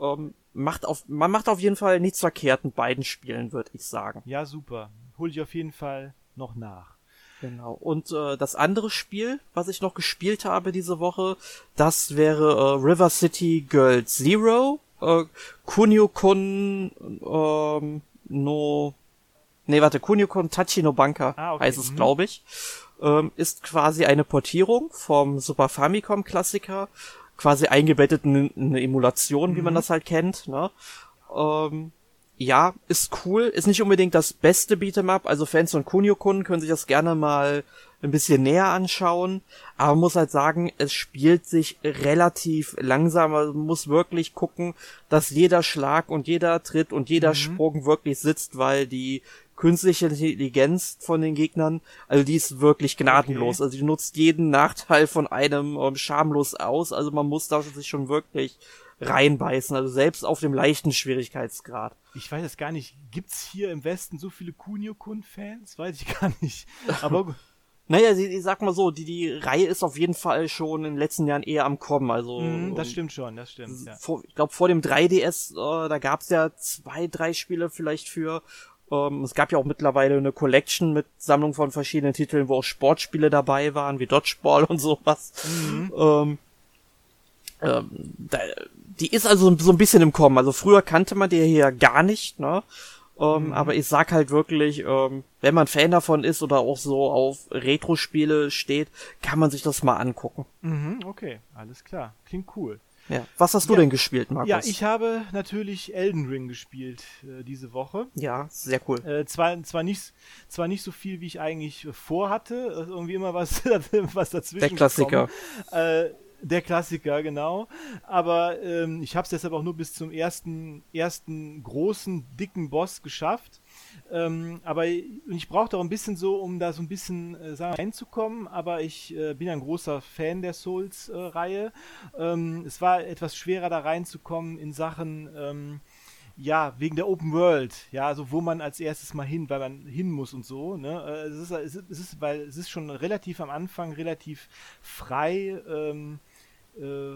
Ähm, macht auf, man macht auf jeden Fall nichts verkehrt mit beiden Spielen, würde ich sagen. Ja, super. Hol ich auf jeden Fall noch nach. Genau. Und äh, das andere Spiel, was ich noch gespielt habe diese Woche, das wäre äh, River City Girls Zero. Äh, Kunio-kun ähm, no... Nee, warte, Kunio-kun Tachi no Banka ah, okay. heißt es, mhm. glaube ich. Ähm, ist quasi eine Portierung vom Super Famicom Klassiker quasi eingebettet in eine Emulation, mhm. wie man mhm. das halt kennt. Ne? Ähm, ja, ist cool, ist nicht unbedingt das beste Beat'em also Fans von Kunio-kun können sich das gerne mal ein bisschen näher anschauen, aber man muss halt sagen, es spielt sich relativ langsam, also man muss wirklich gucken, dass jeder Schlag und jeder Tritt und jeder mhm. Sprung wirklich sitzt, weil die künstliche Intelligenz von den Gegnern, also die ist wirklich gnadenlos. Okay. Also die nutzt jeden Nachteil von einem ähm, schamlos aus. Also man muss da sich schon wirklich reinbeißen, also selbst auf dem leichten Schwierigkeitsgrad. Ich weiß es gar nicht, gibt's hier im Westen so viele Kunio-Kun-Fans? Weiß ich gar nicht. Aber Naja, ich, sag mal so, die, die Reihe ist auf jeden Fall schon in den letzten Jahren eher am Kommen. Also mm, das stimmt schon, das stimmt. Ja. Vor, ich glaube, vor dem 3DS, äh, da gab's ja zwei, drei Spiele vielleicht für. Ähm, es gab ja auch mittlerweile eine Collection mit Sammlung von verschiedenen Titeln, wo auch Sportspiele dabei waren, wie Dodgeball und sowas. Mhm. Ähm, ähm, da, die ist also so ein bisschen im Kommen. Also früher kannte man die hier gar nicht, ne? Ähm, mhm. Aber ich sag halt wirklich, ähm, wenn man Fan davon ist oder auch so auf Retro-Spiele steht, kann man sich das mal angucken. Mhm, okay, alles klar. Klingt cool. Ja. Was hast du ja. denn gespielt, Markus? Ja, ich habe natürlich Elden Ring gespielt äh, diese Woche. Ja, sehr cool. Äh, zwar, zwar, nicht, zwar nicht so viel, wie ich eigentlich vorhatte. Äh, irgendwie immer was, was dazwischen. Der Klassiker. Äh, der Klassiker, genau. Aber ähm, ich habe es deshalb auch nur bis zum ersten, ersten großen, dicken Boss geschafft. Ähm, aber ich brauchte auch ein bisschen so, um da so ein bisschen äh, reinzukommen. Aber ich äh, bin ein großer Fan der Souls-Reihe. Äh, ähm, es war etwas schwerer da reinzukommen in Sachen. Ähm, ja, wegen der Open World, ja, also wo man als erstes mal hin, weil man hin muss und so, ne? Äh, es ist, es ist, weil es ist schon relativ am Anfang relativ frei, ähm, äh,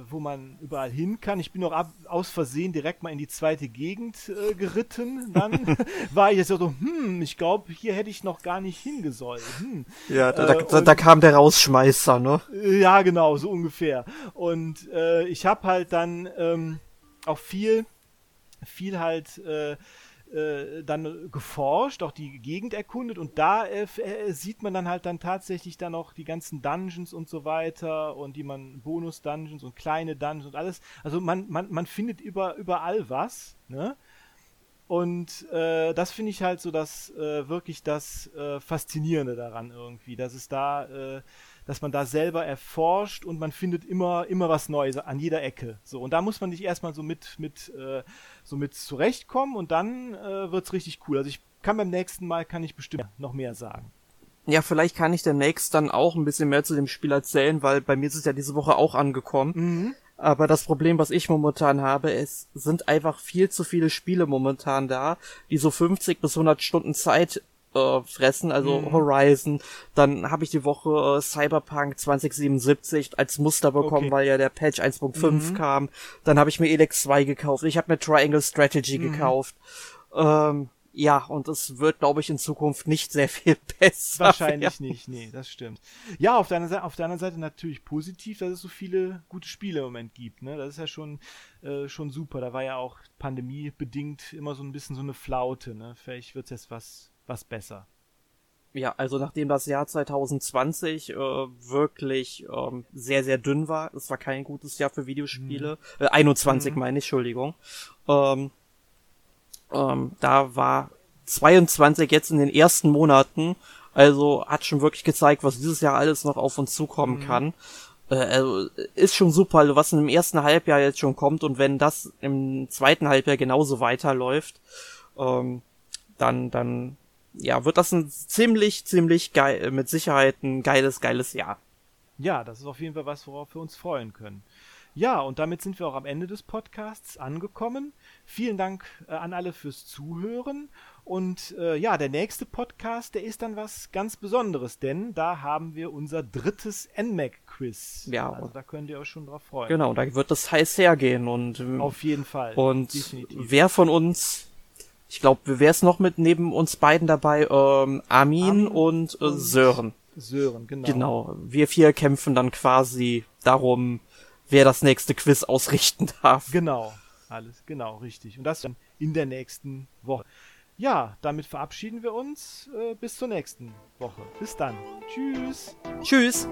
wo man überall hin kann. Ich bin auch ab, aus Versehen direkt mal in die zweite Gegend äh, geritten. Dann war ich jetzt so, hm, ich glaube, hier hätte ich noch gar nicht hingesollt. Hm. Ja, da, äh, da, da, kam der Rausschmeißer, ne? Ja, genau, so ungefähr. Und äh, ich habe halt dann ähm, auch viel, viel halt äh, dann geforscht, auch die Gegend erkundet und da äh, äh, sieht man dann halt dann tatsächlich dann auch die ganzen Dungeons und so weiter und die man Bonus-Dungeons und kleine Dungeons und alles. Also man, man, man findet über, überall was, ne? Und äh, das finde ich halt so das äh, wirklich das äh, Faszinierende daran irgendwie, dass es da, äh, dass man da selber erforscht und man findet immer immer was Neues an jeder Ecke. So und da muss man sich erstmal so mit mit äh, so mit zurechtkommen und dann äh, wird's richtig cool. Also ich kann beim nächsten Mal kann ich bestimmt noch mehr sagen. Ja, vielleicht kann ich demnächst dann auch ein bisschen mehr zu dem Spiel erzählen, weil bei mir ist es ja diese Woche auch angekommen. Mhm. Aber das Problem, was ich momentan habe, es sind einfach viel zu viele Spiele momentan da, die so 50 bis 100 Stunden Zeit äh, fressen, also Mhm. Horizon. Dann habe ich die Woche äh, Cyberpunk 2077 als Muster bekommen, Okay. weil ja der Patch 1.5 Mhm. kam. Dann habe ich mir Elex 2 gekauft. Ich habe mir Triangle Strategy Mhm. gekauft. Ähm, ja, und es wird, glaube ich, in Zukunft nicht sehr viel besser. Wahrscheinlich werden. nicht, nee, das stimmt. Ja, auf deiner, Seite, auf der anderen Seite natürlich positiv, dass es so viele gute Spiele im Moment gibt. Ne? Das ist ja schon, äh, schon super. Da war ja auch pandemiebedingt immer so ein bisschen so eine Flaute. Ne? Vielleicht wird es jetzt was, was besser. Ja, also nachdem das Jahr 2020 äh, wirklich ähm, sehr, sehr dünn war, es war kein gutes Jahr für Videospiele, äh, 21 Mhm. meine ich, Entschuldigung, ähm, ähm, da war 22 jetzt in den ersten Monaten, also hat schon wirklich gezeigt, was dieses Jahr alles noch auf uns zukommen Mhm. kann. Äh, also ist schon super, also was im ersten Halbjahr jetzt schon kommt und wenn das im zweiten Halbjahr genauso weiterläuft, ähm, dann, dann, ja, wird das ein ziemlich, ziemlich geil, mit Sicherheit ein geiles, geiles Jahr. Ja, das ist auf jeden Fall was, worauf wir uns freuen können. Ja, und damit sind wir auch am Ende des Podcasts angekommen. Vielen Dank äh, an alle fürs Zuhören. Und äh, ja, der nächste Podcast, der ist dann was ganz Besonderes, denn da haben wir unser drittes NMAC-Quiz. Ja. Also da könnt ihr euch schon drauf freuen. Genau, da wird es heiß hergehen und, Auf jeden Fall. und Definitiv. wer von uns, ich glaube, wer ist noch mit neben uns beiden dabei? Ähm, Armin, Armin und, äh, und- Sören. Sören, genau. Genau. Wir vier kämpfen dann quasi darum, wer das nächste Quiz ausrichten darf. Genau. Alles, genau, richtig. Und das dann in der nächsten Woche. Ja, damit verabschieden wir uns. Äh, bis zur nächsten Woche. Bis dann. Tschüss. Tschüss.